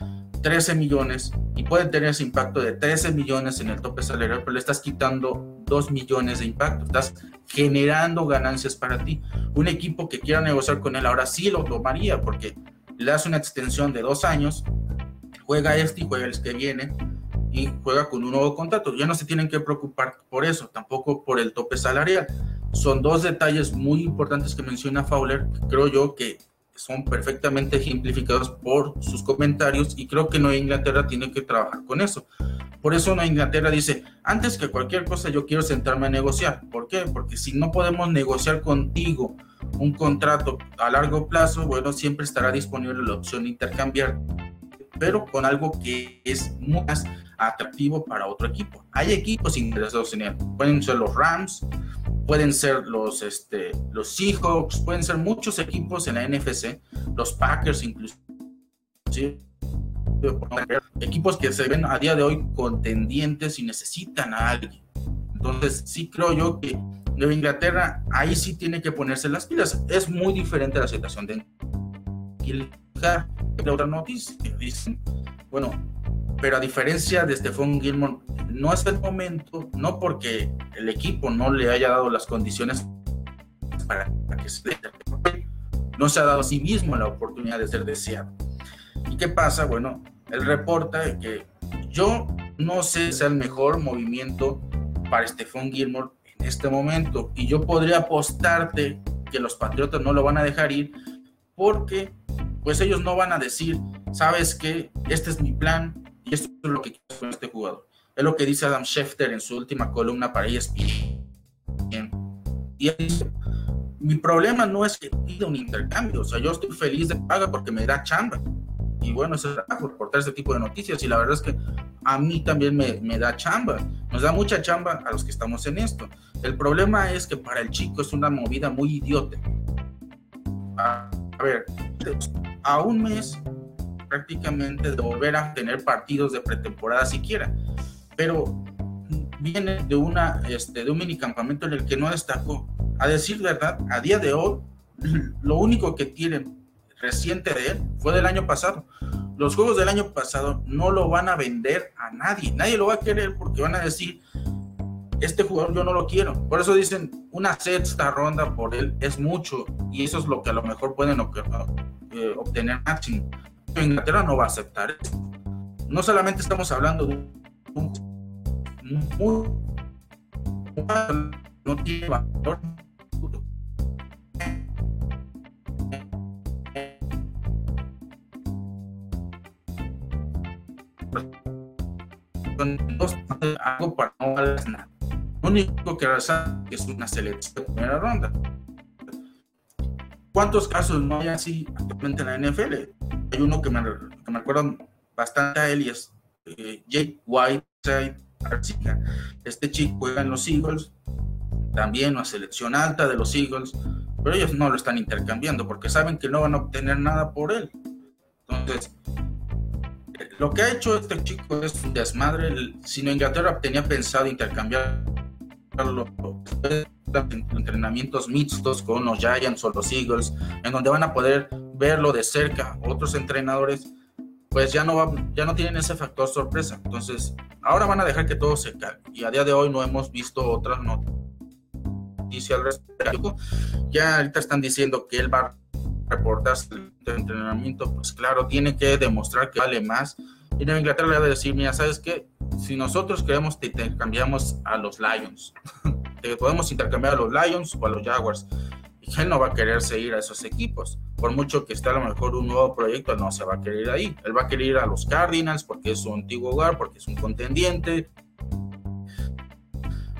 13 millones y pueden tener ese impacto de 13 millones en el tope salarial, pero le estás quitando 2 millones de impacto. Estás generando ganancias para ti. Un equipo que quiera negociar con él ahora sí lo tomaría porque le das una extensión de dos años, juega este y juega el que viene y juega con un nuevo contrato. Ya no se tienen que preocupar por eso, tampoco por el tope salarial. Son dos detalles muy importantes que menciona Fowler, creo yo que son perfectamente ejemplificados por sus comentarios y creo que Nueva Inglaterra tiene que trabajar con eso. Por eso Nueva Inglaterra dice, antes que cualquier cosa yo quiero sentarme a negociar. ¿Por qué? Porque si no podemos negociar contigo un contrato a largo plazo, bueno, siempre estará disponible la opción de intercambiar, pero con algo que es más atractivo para otro equipo. Hay equipos interesados en él. Pueden ser los Rams, pueden ser los, este, los Seahawks, pueden ser muchos equipos en la NFC, los Packers incluso. Equipos que se ven a día de hoy contendientes y necesitan a alguien. Entonces, sí creo yo que Nueva Inglaterra ahí sí tiene que ponerse las pilas. Es muy diferente la situación de la otra noticia. Dicen, bueno, pero a diferencia de Stephon Gilmore, no es el momento, no porque el equipo no le haya dado las condiciones para que se no se ha dado a sí mismo la oportunidad de ser deseado. ¿Y qué pasa? Bueno, él reporta que yo no sé si es el mejor movimiento para Stephon Gilmore en este momento y yo podría apostarte que los Patriotas no lo van a dejar ir porque pues ellos no van a decir, sabes que este es mi plan, y esto es lo que quiero con este jugador. Es lo que dice Adam Schefter en su última columna para ESPN. Y él dice, mi problema no es que pida un intercambio, o sea, yo estoy feliz de paga porque me da chamba. Y bueno, eso es por reportar este tipo de noticias. Y la verdad es que a mí también me, me, da chamba. Nos da mucha chamba a los que estamos en esto. El problema es que para el chico es una movida muy idiota. A, ver, a un mes prácticamente de volver a tener partidos de pretemporada siquiera. Pero viene de, una, este, de un minicampamento en el que no destacó. A decir verdad, a día de hoy, lo único que tienen reciente de él fue del año pasado. Los juegos del año pasado no lo van a vender a nadie. Nadie lo va a querer porque van a decir, este jugador yo no lo quiero. Por eso dicen, una sexta ronda por él es mucho y eso es lo que a lo mejor pueden eh, obtener máximo. Inglaterra no va a aceptar esto. No solamente estamos hablando de un, no tiene valor algo para no. Lo único que pasa es una selección de primera ronda. ¿Cuántos casos no hay así actualmente en la NFL? hay uno que me, que me acuerdo bastante a él y es eh, Jake White, este chico juega en los Eagles, también una selección alta de los Eagles, pero ellos no lo están intercambiando porque saben que no van a obtener nada por él. Entonces, lo que ha hecho este chico es un desmadre. Si no Inglaterra tenía pensado intercambiar entrenamientos mixtos con los Giants o los Eagles, en donde van a poder verlo de cerca otros entrenadores, pues ya no, va, ya no tienen ese factor sorpresa. Entonces, ahora van a dejar que todo se caiga. Y a día de hoy no hemos visto otras noticias al respecto. Ya ahorita están diciendo que él va a reportarse el entrenamiento, pues claro, tiene que demostrar que vale más. Y en Inglaterra le va a decir, mira, ¿sabes qué? Si nosotros queremos, te intercambiamos a los Lions. te podemos intercambiar a los Lions o a los Jaguars. Y él no va a quererse ir a esos equipos. Por mucho que esté a lo mejor un nuevo proyecto, no se va a querer ir ahí. Él va a querer ir a los Cardinals porque es su antiguo hogar, porque es un contendiente.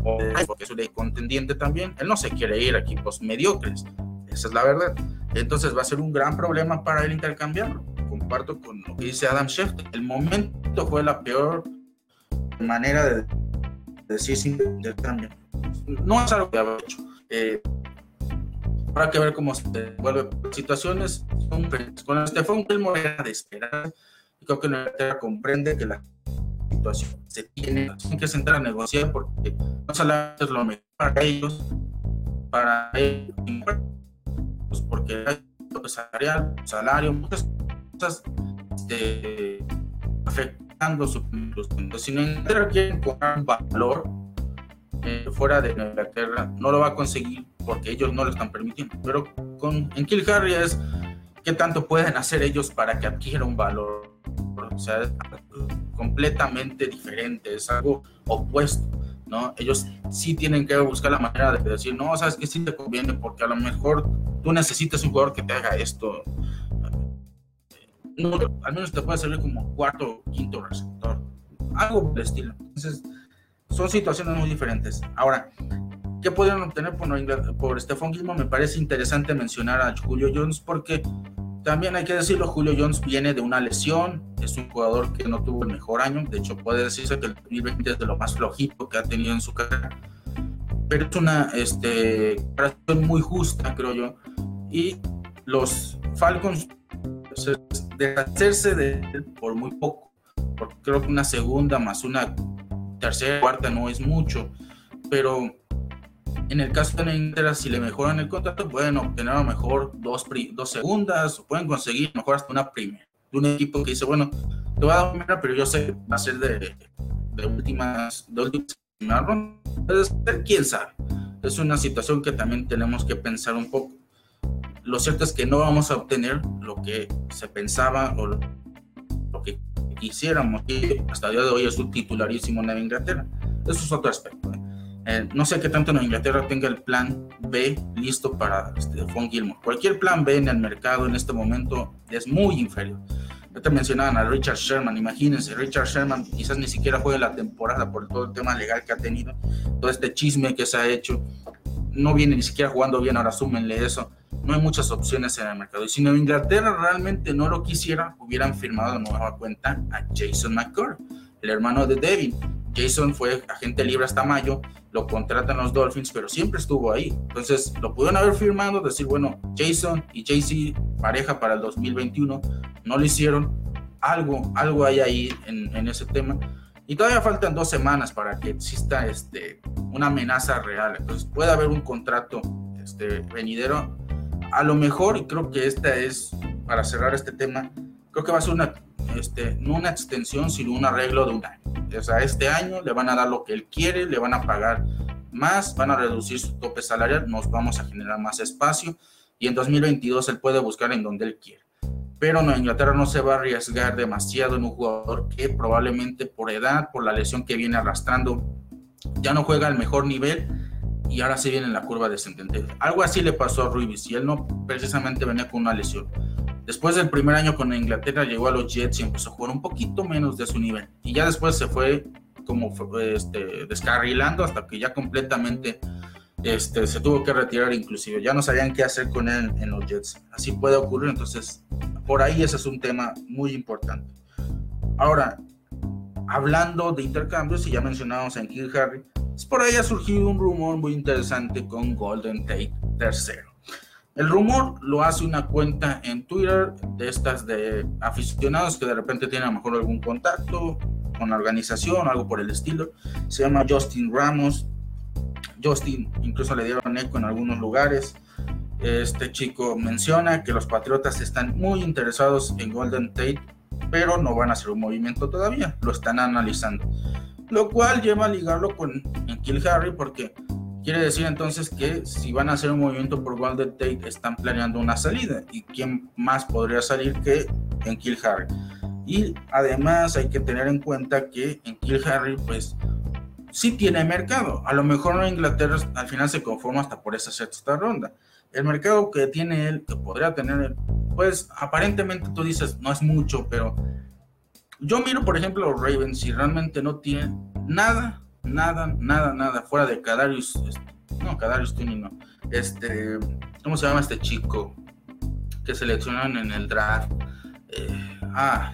O porque es un contendiente también. Él no se quiere ir a equipos mediocres. Esa es la verdad. Entonces va a ser un gran problema para él intercambiarlo. Comparto con lo que dice Adam Schefter. El momento fue la peor manera de decir sin intercambio. No es algo que había hecho. Eh, habrá que ver cómo se vuelve situaciones. Con Estefan Gilmore era de esperar. Creo que Inglaterra comprende que la situación se tiene, tienen que sentar a negociar porque no solamente es lo mejor para ellos, para ellos, pues porque hay salarial, salario, muchas cosas este, afectando su inclusión. Si Inglaterra quiere encontrar un valor eh, fuera de Inglaterra, no lo va a conseguir porque ellos no lo están permitiendo. Pero con, en Kill Harry es qué tanto pueden hacer ellos para que adquiera un valor. O sea, es completamente diferente, es algo opuesto. ¿no? Ellos sí tienen que buscar la manera de decir, no, sabes que sí te conviene porque a lo mejor tú necesitas un jugador que te haga esto. No, al menos te puede servir como cuarto o quinto receptor. Algo del estilo. Entonces, son situaciones muy diferentes. Ahora, ¿qué podrían obtener por, por Stephon Gilmore? Me parece interesante mencionar a Julio Jones porque también hay que decirlo, Julio Jones viene de una lesión, es un jugador que no tuvo el mejor año, de hecho puede decirse que el 2020 es de lo más flojito que ha tenido en su carrera, pero es una este, muy justa, creo yo, y los Falcons deshacerse de él por muy poco, porque creo que una segunda más una tercera, cuarta no es mucho, pero en el caso de Inglaterra, si le mejoran el contrato, pueden obtener a lo mejor dos, dos segundas o pueden conseguir mejor hasta una primera. De un equipo que dice, bueno, te voy a dar una primera, pero yo sé que va a ser de, de últimas, de últimas quién sabe. Es una situación que también tenemos que pensar un poco. Lo cierto es que no vamos a obtener lo que se pensaba o lo que quisiéramos. Y hasta el día de hoy es un titularísimo en Inglaterra. Eso es otro aspecto. ¿eh? Eh, no sé qué tanto en Inglaterra tenga el plan B listo para este, Von Gilmore. Cualquier plan B en el mercado en este momento es muy inferior. Ya te mencionaban a Richard Sherman, imagínense, Richard Sherman quizás ni siquiera juegue la temporada por todo el tema legal que ha tenido, todo este chisme que se ha hecho, no viene ni siquiera jugando bien, ahora súmenle eso, no hay muchas opciones en el mercado. Y si no Inglaterra realmente no lo quisiera, hubieran firmado de nueva cuenta a Jason McCord, el hermano de Devin. Jason fue agente libre hasta mayo, lo contratan los Dolphins, pero siempre estuvo ahí. Entonces lo pudieron haber firmado, decir, bueno, Jason y JC, pareja para el 2021, no lo hicieron. Algo, algo hay ahí en, ese tema. Y todavía faltan dos semanas para que exista este, una amenaza real. Entonces puede haber un contrato este, venidero. A lo mejor, y creo que esta es, para cerrar este tema, creo que va a ser una, este, no una extensión, sino un arreglo de un año. O sea, este año le van a dar lo que él quiere, le van a pagar más, van a reducir su tope salarial, nos vamos a generar más espacio y en 2022 él puede buscar en donde él quiere. Pero no, Inglaterra no se va a arriesgar demasiado en un jugador que probablemente por edad, por la lesión que viene arrastrando, ya no juega al mejor nivel y ahora se viene en la curva descendente. Algo así le pasó a Ruiz y él no precisamente venía con una lesión. Después del primer año con Inglaterra llegó a los Jets y empezó a jugar un poquito menos de su nivel. Y ya después se fue como este, descarrilando hasta que ya completamente este, se tuvo que retirar inclusive. Ya no sabían qué hacer con él en los Jets. Así puede ocurrir. Entonces, por ahí ese es un tema muy importante. Ahora, hablando de intercambios, y ya mencionamos en Kill Harry, por ahí ha surgido un rumor muy interesante con Golden Tate tercero. El rumor lo hace una cuenta en Twitter de estas de aficionados que de repente tienen a lo mejor algún contacto con la organización algo por el estilo. Se llama Justin Ramos. Justin incluso le dieron eco en algunos lugares. Este chico menciona que los Patriotas están muy interesados en Golden Tate, pero no van a hacer un movimiento todavía. Lo están analizando. Lo cual lleva a ligarlo con Kill Harry porque Quiere decir entonces que si van a hacer un movimiento por Golden Tate, están planeando una salida. ¿Y quién más podría salir que en Kill Harry? Y además hay que tener en cuenta que en Kill Harry, pues sí tiene mercado. A lo mejor en Inglaterra al final se conforma hasta por esa sexta ronda. El mercado que tiene él, que podría tener él, pues aparentemente tú dices, no es mucho, pero yo miro, por ejemplo, los Ravens y realmente no tienen nada nada, nada, nada, fuera de Kadarius, este, no, Kadarius Tuni no, este, ¿cómo se llama este chico que seleccionaron en el draft? Eh, ah,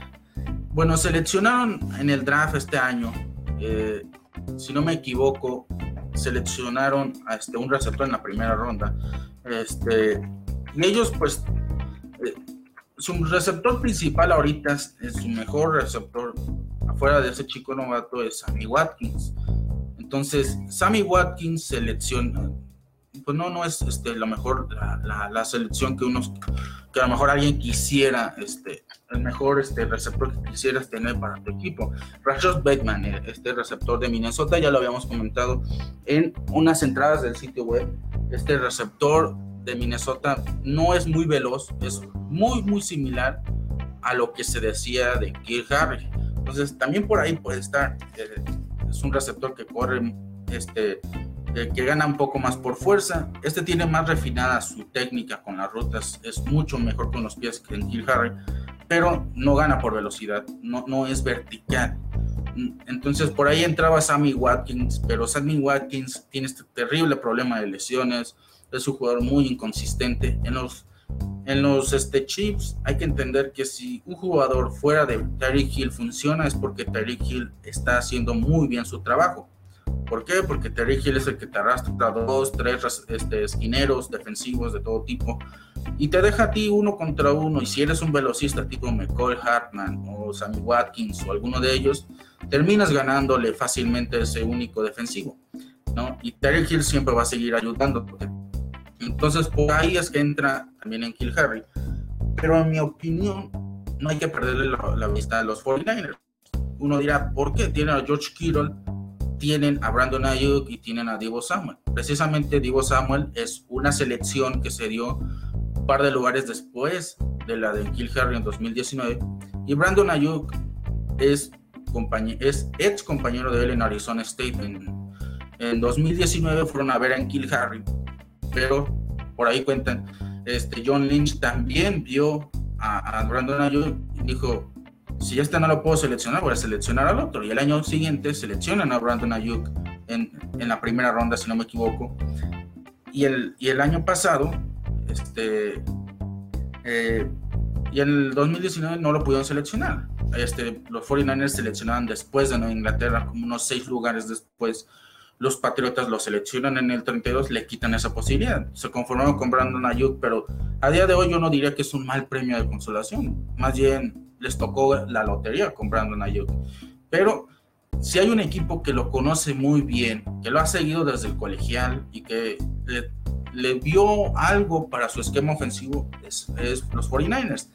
bueno, seleccionaron en el draft este año, eh, si no me equivoco, seleccionaron a este, un receptor en la primera ronda, este, y ellos pues... Su receptor principal ahorita es, su mejor receptor afuera de ese chico novato es Sammy Watkins. Entonces, Sammy Watkins selecciona, pues no, no es este, lo mejor, la, selección que unos, que a lo mejor alguien quisiera, este, el mejor este, receptor que quisieras tener para tu equipo. Rashad Bateman, eh, este receptor de Minnesota, ya lo habíamos comentado en unas entradas del sitio web. Este receptor de Minnesota no es muy veloz, es muy, muy similar a lo que se decía de Kirk Harry. Entonces, también por ahí puede estar. Eh, es un receptor que corre, este, eh, que gana un poco más por fuerza. Este tiene más refinada su técnica con las rutas, es mucho mejor con los pies que en Kill Harry, pero no gana por velocidad, no, no es vertical. Entonces por ahí entraba Sammy Watkins, pero Sammy Watkins tiene este terrible problema de lesiones, es un jugador muy inconsistente. En los en los este, chips hay que entender que si un jugador fuera de Tyreek Hill funciona es porque Tyreek Hill está haciendo muy bien su trabajo. ¿Por qué? Porque Tyreek Hill es el que te arrastra dos, tres este, esquineros defensivos de todo tipo y te deja a ti uno contra uno. Y si eres un velocista tipo McCall Hartman o Sammy Watkins o alguno de ellos, terminas ganándole fácilmente ese único defensivo. ¿no? Y Tyreek Hill siempre va a seguir ayudándote entonces, por ahí es que entra también en Kill Harry. Pero en mi opinión, no hay que perderle la, vista a los 49ers. Uno dirá, ¿por qué? Tienen a George Kittle, tienen a Brandon Ayuk y tienen a Divo Samuel. Precisamente Divo Samuel es una selección que se dio un par de lugares después de la de Kill Harry en 2019. Y Brandon Ayuk es, ex compañero de él en Arizona State. En, en 2019 fueron a ver en Kill Harry pero por ahí cuentan, este, John Lynch también vio a, Brandon Ayuk y dijo, si este no lo puedo seleccionar, voy a seleccionar al otro. Y el año siguiente seleccionan a Brandon Ayuk en, en la primera ronda, si no me equivoco. Y el, y el año pasado, este, eh, y en el 2019 no lo pudieron seleccionar. Este, los 49ers seleccionaban después de Nueva Inglaterra, como unos seis lugares después, los Patriotas lo seleccionan en el 32, le quitan esa posibilidad. Se conformaron con Brandon Ayuk, pero a día de hoy yo no diría que es un mal premio de consolación. Más bien les tocó la lotería con Brandon Ayuk. Pero si hay un equipo que lo conoce muy bien, que lo ha seguido desde el colegial y que le, vio algo para su esquema ofensivo, es, los 49ers.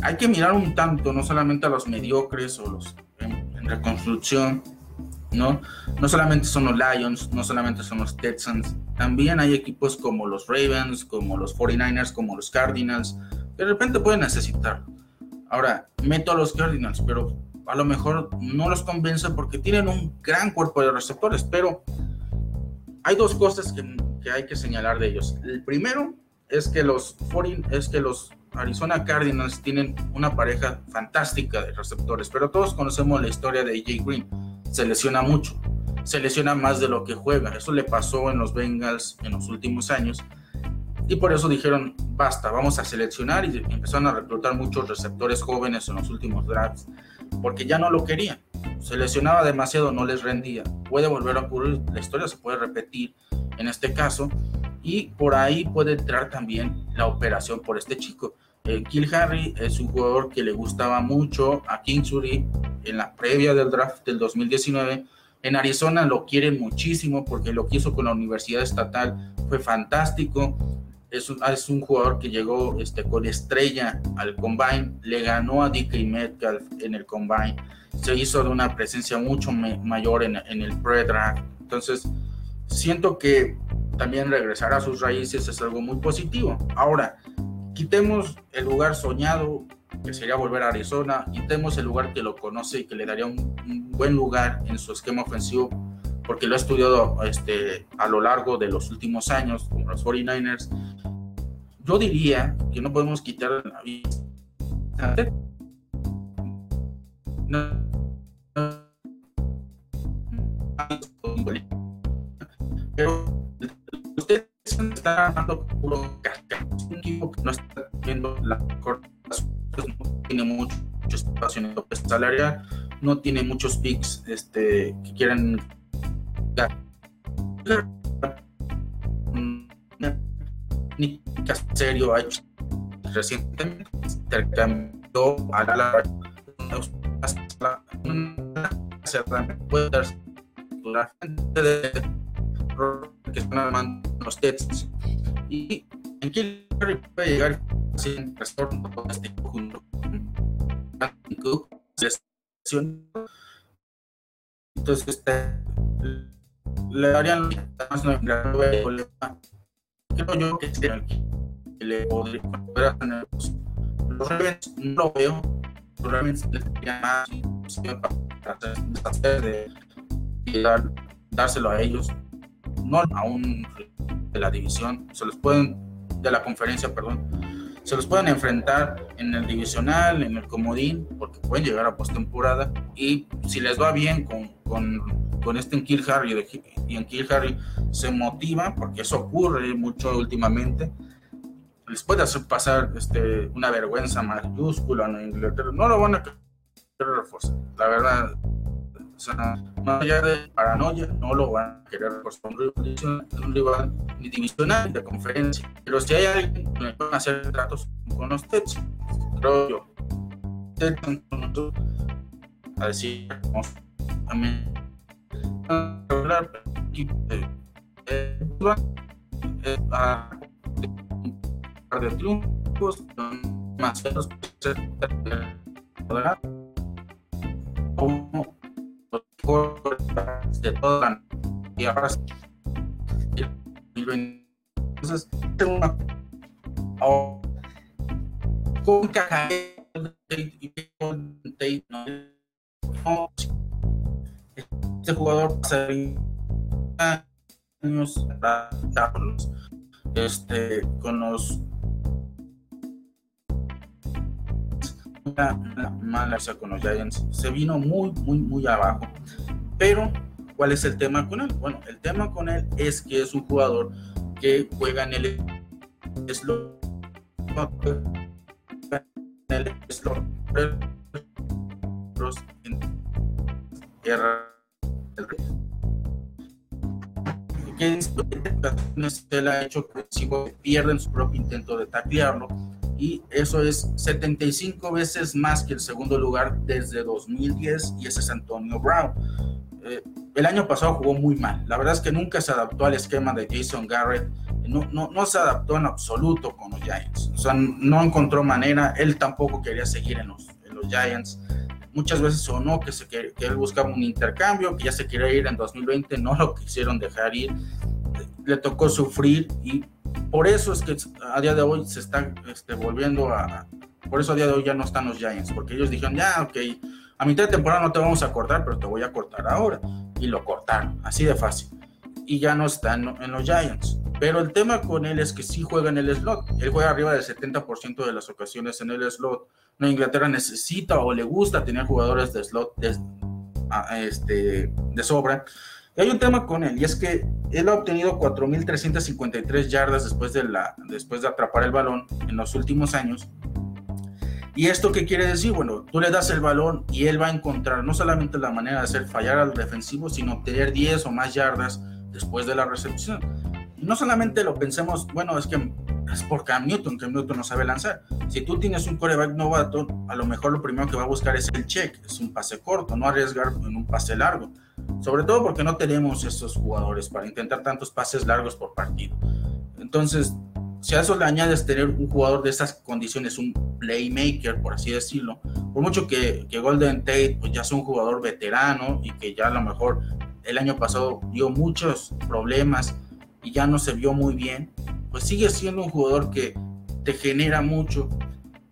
Hay que mirar un tanto, no solamente a los mediocres o los en reconstrucción, ¿no? No solamente son los Lions, no solamente son los Texans, también hay equipos como los Ravens, como los 49ers, como los Cardinals, que de repente pueden necesitar. Ahora, meto a los Cardinals, pero a lo mejor no los convence porque tienen un gran cuerpo de receptores, pero hay dos cosas que, hay que señalar de ellos. El primero es que los, es que los Arizona Cardinals tienen una pareja fantástica de receptores, pero todos conocemos la historia de AJ Green se lesiona mucho, se lesiona más de lo que juega. Eso le pasó en los Bengals en los últimos años. Y por eso dijeron, basta, vamos a seleccionar y empezaron a reclutar muchos receptores jóvenes en los últimos drafts, porque ya no lo querían. se lesionaba demasiado, no les rendía. Puede volver a ocurrir, la historia se puede repetir en este caso, y por ahí puede entrar también la operación por este chico. Eh, Kill Harry es un jugador que le gustaba mucho a Kingsbury en la previa del draft del 2019. En Arizona lo quieren muchísimo porque lo que hizo con la Universidad Estatal fue fantástico. Es un, jugador que llegó este, con estrella al combine, le ganó a DK Metcalf en el combine, se hizo de una presencia mucho mayor en, en el pre-draft. Entonces, siento que también regresar a sus raíces es algo muy positivo. Ahora, quitemos el lugar soñado, que sería volver a Arizona, quitemos el lugar que lo conoce y que le daría un, buen lugar en su esquema ofensivo, porque lo ha estudiado este, a lo largo de los últimos años, como los 49ers. Yo diría que no podemos quitar la vista. Pero está armando puro Un que no está viendo la mejor no tiene mucho, espacio en el salarial, no tiene muchos picks este, que quieran ni serio ha hecho recientemente intercambió a la puede darse la gente de que están los tests. Y en qué puede llegar sin con este conjunto. Entonces, este, le darían más no creo yo que le podría tener los Ravens no lo veo. Los Ravens le tendrían más para de, de dar, dárselo a ellos. No a un de la división, se los pueden, de la conferencia, perdón, se los pueden enfrentar en el divisional, en el comodín, porque pueden llegar a postemporada. Y si les va bien con, con, con este en Kill Harry y en Kill Harry se motiva, porque eso ocurre mucho últimamente, les puede hacer pasar este, una vergüenza mayúscula en Inglaterra. No lo van a reforzar, la verdad. O sea, más allá de paranoia, no lo van a querer reforzar un rival, ni divisional, de conferencia. Pero si hay alguien que pueden hacer tratos con los Tets, creo yo. a decir, también hablar un par de triunfos, demasiados como de toda y ahora entonces una con este jugador pasa años este con los mala con los Giants se vino muy muy muy abajo pero, ¿cuál es el tema con él? Bueno, el tema con él es que es un jugador que juega en el slot. En el que ha hecho que pierden su propio intento de y eso es 75 veces más que el segundo lugar desde 2010 y ese es Antonio Brown. Eh, el año pasado jugó muy mal. La verdad es que nunca se adaptó al esquema de Jason Garrett. No, no, no se adaptó en absoluto con los Giants. O sea, no encontró manera. Él tampoco quería seguir en los, en los Giants. Muchas veces sonó que, se, que, él buscaba un intercambio, que ya se quería ir en 2020. No lo quisieron dejar ir. Le tocó sufrir y por eso es que a día de hoy se están este, volviendo a... Por eso a día de hoy ya no están los Giants, porque ellos dijeron, ya, ok, a mitad de temporada no te vamos a cortar, pero te voy a cortar ahora. Y lo cortaron, así de fácil. Y ya no está en, los Giants. Pero el tema con él es que sí juega en el slot. Él juega arriba del 70% de las ocasiones en el slot. No, Inglaterra necesita o le gusta tener jugadores de slot de, este, de sobra. Y hay un tema con él, y es que él ha obtenido 4.353 yardas después de, la, después de atrapar el balón en los últimos años ¿Y esto qué quiere decir? Bueno, tú le das el balón y él va a encontrar no solamente la manera de hacer fallar al defensivo, sino tener 10 o más yardas después de la recepción. Y no solamente lo pensemos, bueno, es que es por Cam Newton, Cam Newton no sabe lanzar. Si tú tienes un coreback novato, a lo mejor lo primero que va a buscar es el check, es un pase corto, no arriesgar en un pase largo. Sobre todo porque no tenemos esos jugadores para intentar tantos pases largos por partido. Entonces, si a eso le añades tener un jugador de esas condiciones, un playmaker, por así decirlo, por mucho que, que Golden Tate pues ya sea un jugador veterano y que ya a lo mejor el año pasado dio muchos problemas y ya no se vio muy bien, pues sigue siendo un jugador que te genera mucho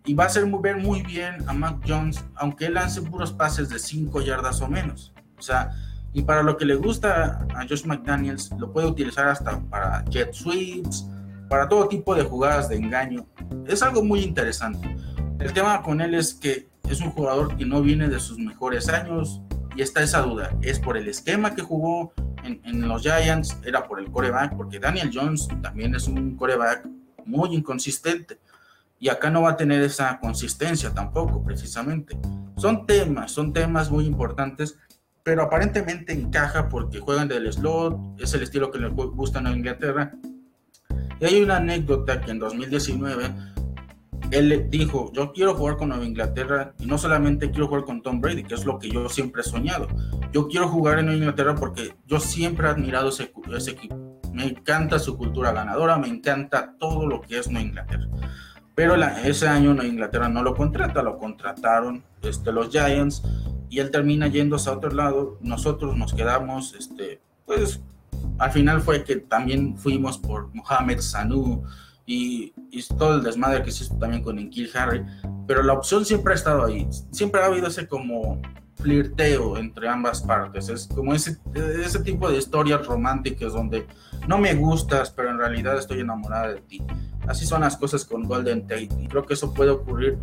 y va a hacer ver muy bien a Mac Jones, aunque él lance puros pases de 5 yardas o menos. O sea, y para lo que le gusta a Josh McDaniels, lo puede utilizar hasta para jet sweeps, para todo tipo de jugadas de engaño. Es algo muy interesante. El tema con él es que es un jugador que no viene de sus mejores años y está esa duda. ¿Es por el esquema que jugó en, los Giants? ¿Era por el coreback? Porque Daniel Jones también es un coreback muy inconsistente y acá no va a tener esa consistencia tampoco, precisamente. Son temas, son temas muy importantes, pero aparentemente encaja porque juegan del slot, es el estilo que le gusta a Inglaterra y hay una anécdota que en 2019 él dijo, yo quiero jugar con Nueva Inglaterra y no solamente quiero jugar con Tom Brady, que es lo que yo siempre he soñado. Yo quiero jugar en Nueva Inglaterra porque yo siempre he admirado ese, equipo. Me encanta su cultura ganadora, me encanta todo lo que es Nueva Inglaterra. Pero ese año Inglaterra no lo contrata, lo contrataron este, los Giants y él termina yéndose a otro lado. Nosotros nos quedamos, este, pues al final fue que también fuimos por Mohamed Sanu y, todo el desmadre que se hizo también con Enkil Harry, pero la opción siempre ha estado ahí, siempre ha habido ese como flirteo entre ambas partes, es como ese, ese tipo de historias románticas donde no me gustas, pero en realidad estoy enamorada de ti. Así son las cosas con Golden Tate y creo que eso puede ocurrir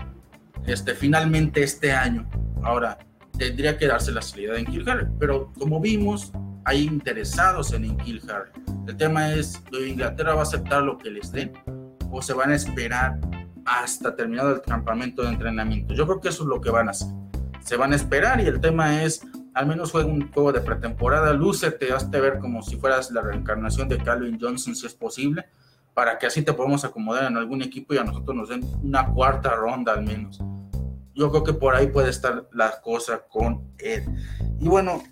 este, finalmente este año. Ahora, tendría que darse la salida en Harry, pero como vimos, hay interesados en Inkil Harry. El tema es, ¿Inglaterra va a aceptar lo que les den o se van a esperar hasta terminado el campamento de entrenamiento? Yo creo que eso es lo que van a hacer. Se van a esperar y el tema es, al menos juega un juego de pretemporada, lúcete, hazte ver como si fueras la reencarnación de Calvin Johnson si es posible, para que así te podamos acomodar en algún equipo y a nosotros nos den una cuarta ronda al menos. Yo creo que por ahí puede estar la cosa con él. Y bueno,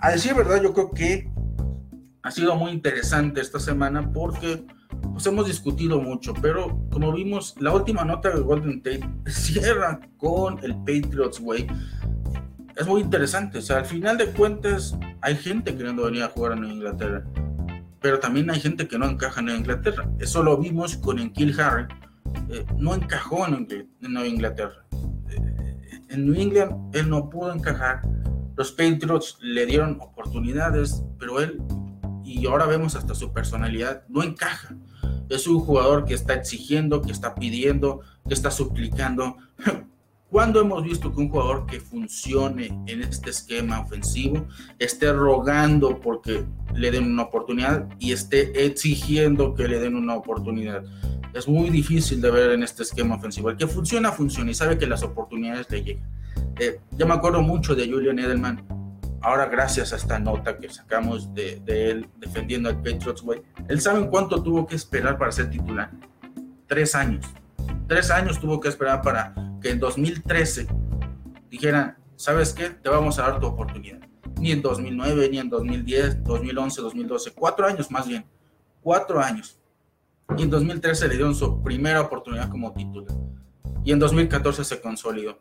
a decir verdad, yo creo que ha sido muy interesante esta semana porque pues hemos discutido mucho, pero como vimos, la última nota de Golden Tate cierra con el Patriots Way. Es muy interesante, o sea, al final de cuentas hay gente queriendo venir a jugar en Inglaterra, pero también hay gente que no encaja en Inglaterra. Eso lo vimos con Enkil Harry, eh, no encajó en, en Inglaterra. Eh, en New England él no pudo encajar los Patriots le dieron oportunidades, pero él, y ahora vemos hasta su personalidad, no encaja. Es un jugador que está exigiendo, que está pidiendo, que está suplicando. ¿Cuándo hemos visto que un jugador que funcione en este esquema ofensivo esté rogando porque le den una oportunidad y esté exigiendo que le den una oportunidad? Es muy difícil de ver en este esquema ofensivo. El que funciona, funciona y sabe que las oportunidades le llegan. Eh, yo me acuerdo mucho de Julian Edelman, ahora gracias a esta nota que sacamos de, él defendiendo al Patriots Way, él sabe cuánto tuvo que esperar para ser titular. Tres años. Tres años tuvo que esperar para que en 2013 dijeran, ¿sabes qué? Te vamos a dar tu oportunidad. Ni en 2009, ni en 2010, 2011, 2012. Cuatro años más bien. Cuatro años. Y en 2013 le dieron su primera oportunidad como titular. Y en 2014 se consolidó.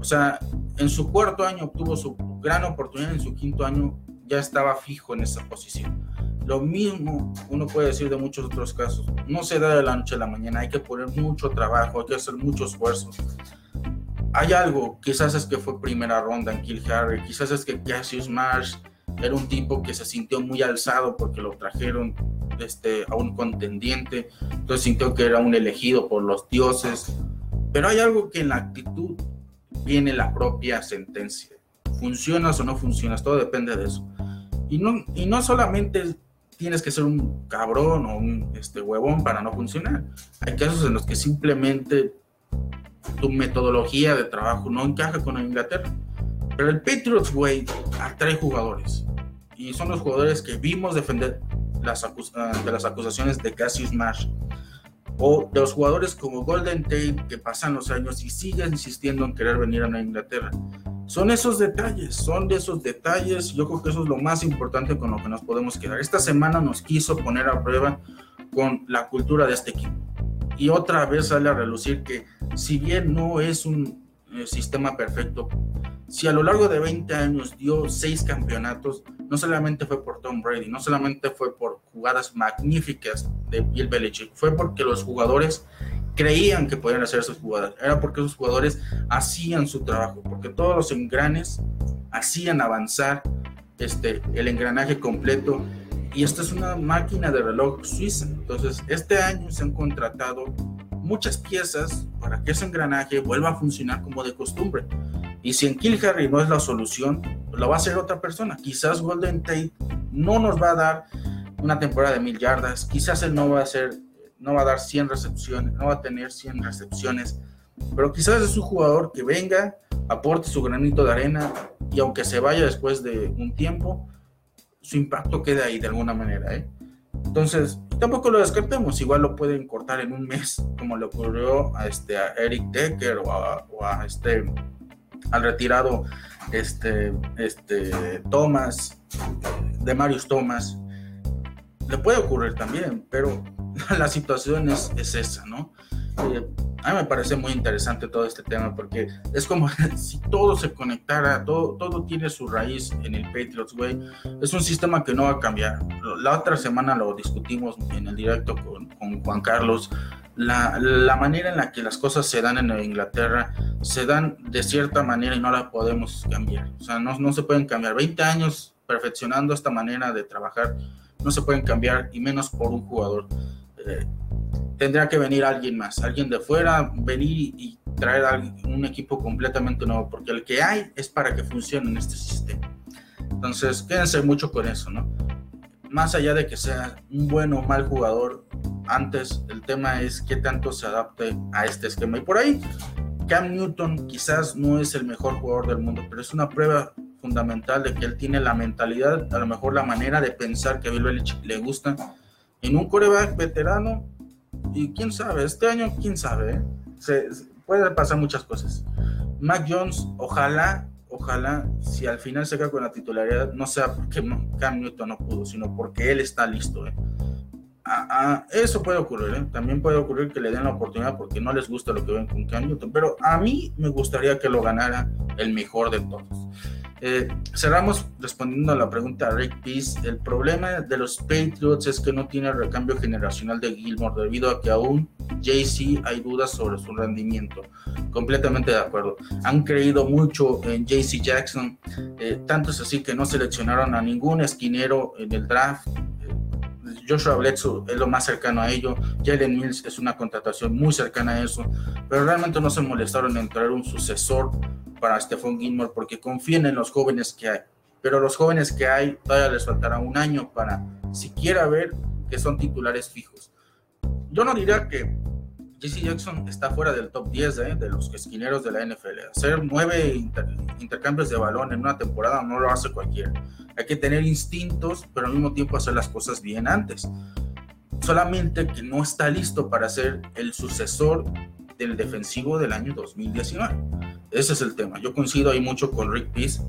O sea, en su cuarto año obtuvo su gran oportunidad, en su quinto año ya estaba fijo en esa posición. Lo mismo uno puede decir de muchos otros casos. No se da de la noche a la mañana, hay que poner mucho trabajo, hay que hacer mucho esfuerzo. Hay algo, quizás es que fue primera ronda en Kill Harry, quizás es que Cassius Marsh era un tipo que se sintió muy alzado porque lo trajeron este, a un contendiente, entonces sintió que era un elegido por los dioses. Pero hay algo que en la actitud viene la propia sentencia. Funcionas o no funcionas, todo depende de eso. Y no, y no solamente tienes que ser un cabrón o un este, huevón para no funcionar. Hay casos en los que simplemente tu metodología de trabajo no encaja con Inglaterra. Pero el Patriots Way atrae jugadores y son los jugadores que vimos defender las ah, de las acusaciones de Cassius Marsh o de los jugadores como Golden Tate que pasan los años y siguen insistiendo en querer venir a Inglaterra. Son esos detalles, son de esos detalles. Yo creo que eso es lo más importante con lo que nos podemos quedar. Esta semana nos quiso poner a prueba con la cultura de este equipo. Y otra vez sale a relucir que si bien no es un eh, sistema perfecto, si a lo largo de 20 años dio seis campeonatos, no solamente fue por Tom Brady, no solamente fue por jugadas magníficas de Bill Belichick, fue porque los jugadores creían que podían hacer esas jugadas, era porque esos jugadores hacían su trabajo, porque todos los engranes hacían avanzar este, el engranaje completo y esta es una máquina de reloj suiza. Entonces, este año se han contratado muchas piezas para que ese engranaje vuelva a funcionar como de costumbre. Y si en Kill Harry no es la solución, lo va a hacer otra persona. Quizás Golden Tate no nos va a dar una temporada de mil yardas, quizás él no va a ser, no va a dar 100 recepciones, no va a tener 100 recepciones, pero quizás es un jugador que venga, aporte su granito de arena y aunque se vaya después de un tiempo, su impacto quede ahí de alguna manera. ¿eh? Entonces, tampoco lo descartemos, igual lo pueden cortar en un mes, como le ocurrió a, este, Eric Decker o a este al retirado este, este, Thomas, de Marius Thomas. Le puede ocurrir también, pero la situación es, esa, ¿no? Eh, a mí me parece muy interesante todo este tema porque es como si todo se conectara, todo, todo tiene su raíz en el Patriots Way. Es un sistema que no va a cambiar. La otra semana lo discutimos en el directo con, con Juan Carlos la, la, manera en la que las cosas se dan en Inglaterra se dan de cierta manera y no la podemos cambiar. O sea, no, no se pueden cambiar. 20 años perfeccionando esta manera de trabajar no se pueden cambiar y menos por un jugador. Tendría que venir alguien más, alguien de fuera, venir y traer un equipo completamente nuevo, porque el que hay es para que funcione en este sistema. Entonces, quédense mucho con eso, ¿no? Más allá de que sea un buen o mal jugador, antes, el tema es qué tanto se adapte a este esquema. Y por ahí, Cam Newton quizás no es el mejor jugador del mundo, pero es una prueba fundamental de que él tiene la mentalidad, a lo mejor la manera de pensar que a Bill Belichick le gusta. En un coreback veterano, y quién sabe, este año, quién sabe, ¿eh? se, puede pasar muchas cosas. Mac Jones, ojalá, ojalá, si al final se queda con la titularidad, no sea porque Cam Newton no pudo, sino porque él está listo. ¿eh? eso puede ocurrir, ¿eh? también puede ocurrir que le den la oportunidad porque no les gusta lo que ven con Cam Newton, pero a mí me gustaría que lo ganara el mejor de todos. Eh, cerramos respondiendo a la pregunta de Rick Peace. El problema de los Patriots es que no tiene recambio generacional de Gilmore debido a que aún JC hay dudas sobre su rendimiento. Completamente de acuerdo. Han creído mucho en JC Jackson, eh, tanto es así que no seleccionaron a ningún esquinero en el draft Joshua Bledsoe es lo más cercano a ello, Jalen Mills es una contratación muy cercana a eso, pero realmente no se molestaron en traer un sucesor para Stephon Gilmore porque confían en los jóvenes que hay. Pero los jóvenes que hay todavía les faltará un año para siquiera ver que son titulares fijos. Yo no diría que JC Jackson está fuera del top 10 ¿eh? de los esquineros de la NFL. Hacer nueve intercambios de balón en una temporada no lo hace cualquiera. Hay que tener instintos, pero al mismo tiempo hacer las cosas bien antes. Solamente que no está listo para ser el sucesor del defensivo del año 2019. Ese es el tema. Yo coincido ahí mucho con Rick Peace.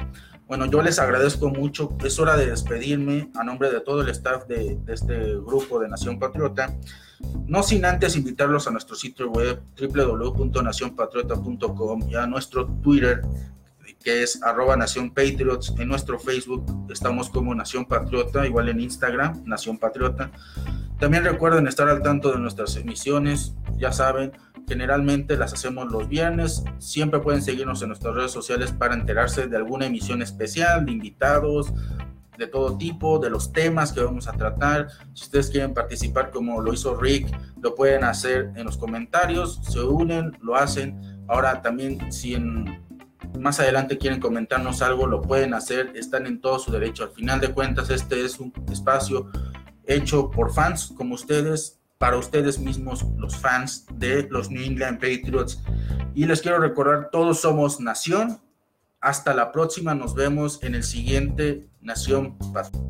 Bueno, yo les agradezco mucho. Es hora de despedirme a nombre de todo el staff de, de este grupo de Nación Patriota. No sin antes invitarlos a nuestro sitio web www.nacionpatriota.com y a nuestro Twitter que es arroba Nación Patriots. En nuestro Facebook estamos como Nación Patriota, igual en Instagram, Nación Patriota. También recuerden estar al tanto de nuestras emisiones, ya saben, generalmente las hacemos los viernes. Siempre pueden seguirnos en nuestras redes sociales para enterarse de alguna emisión especial, de invitados, de todo tipo, de los temas que vamos a tratar. Si ustedes quieren participar como lo hizo Rick, lo pueden hacer en los comentarios, se unen, lo hacen. Ahora también si en, más adelante quieren comentarnos algo, lo pueden hacer, están en todo su derecho. Al final de cuentas, este es un espacio hecho por fans como ustedes, para ustedes mismos, los fans de los New England Patriots. Y les quiero recordar, todos somos nación. Hasta la próxima, nos vemos en el siguiente Nación Patriota.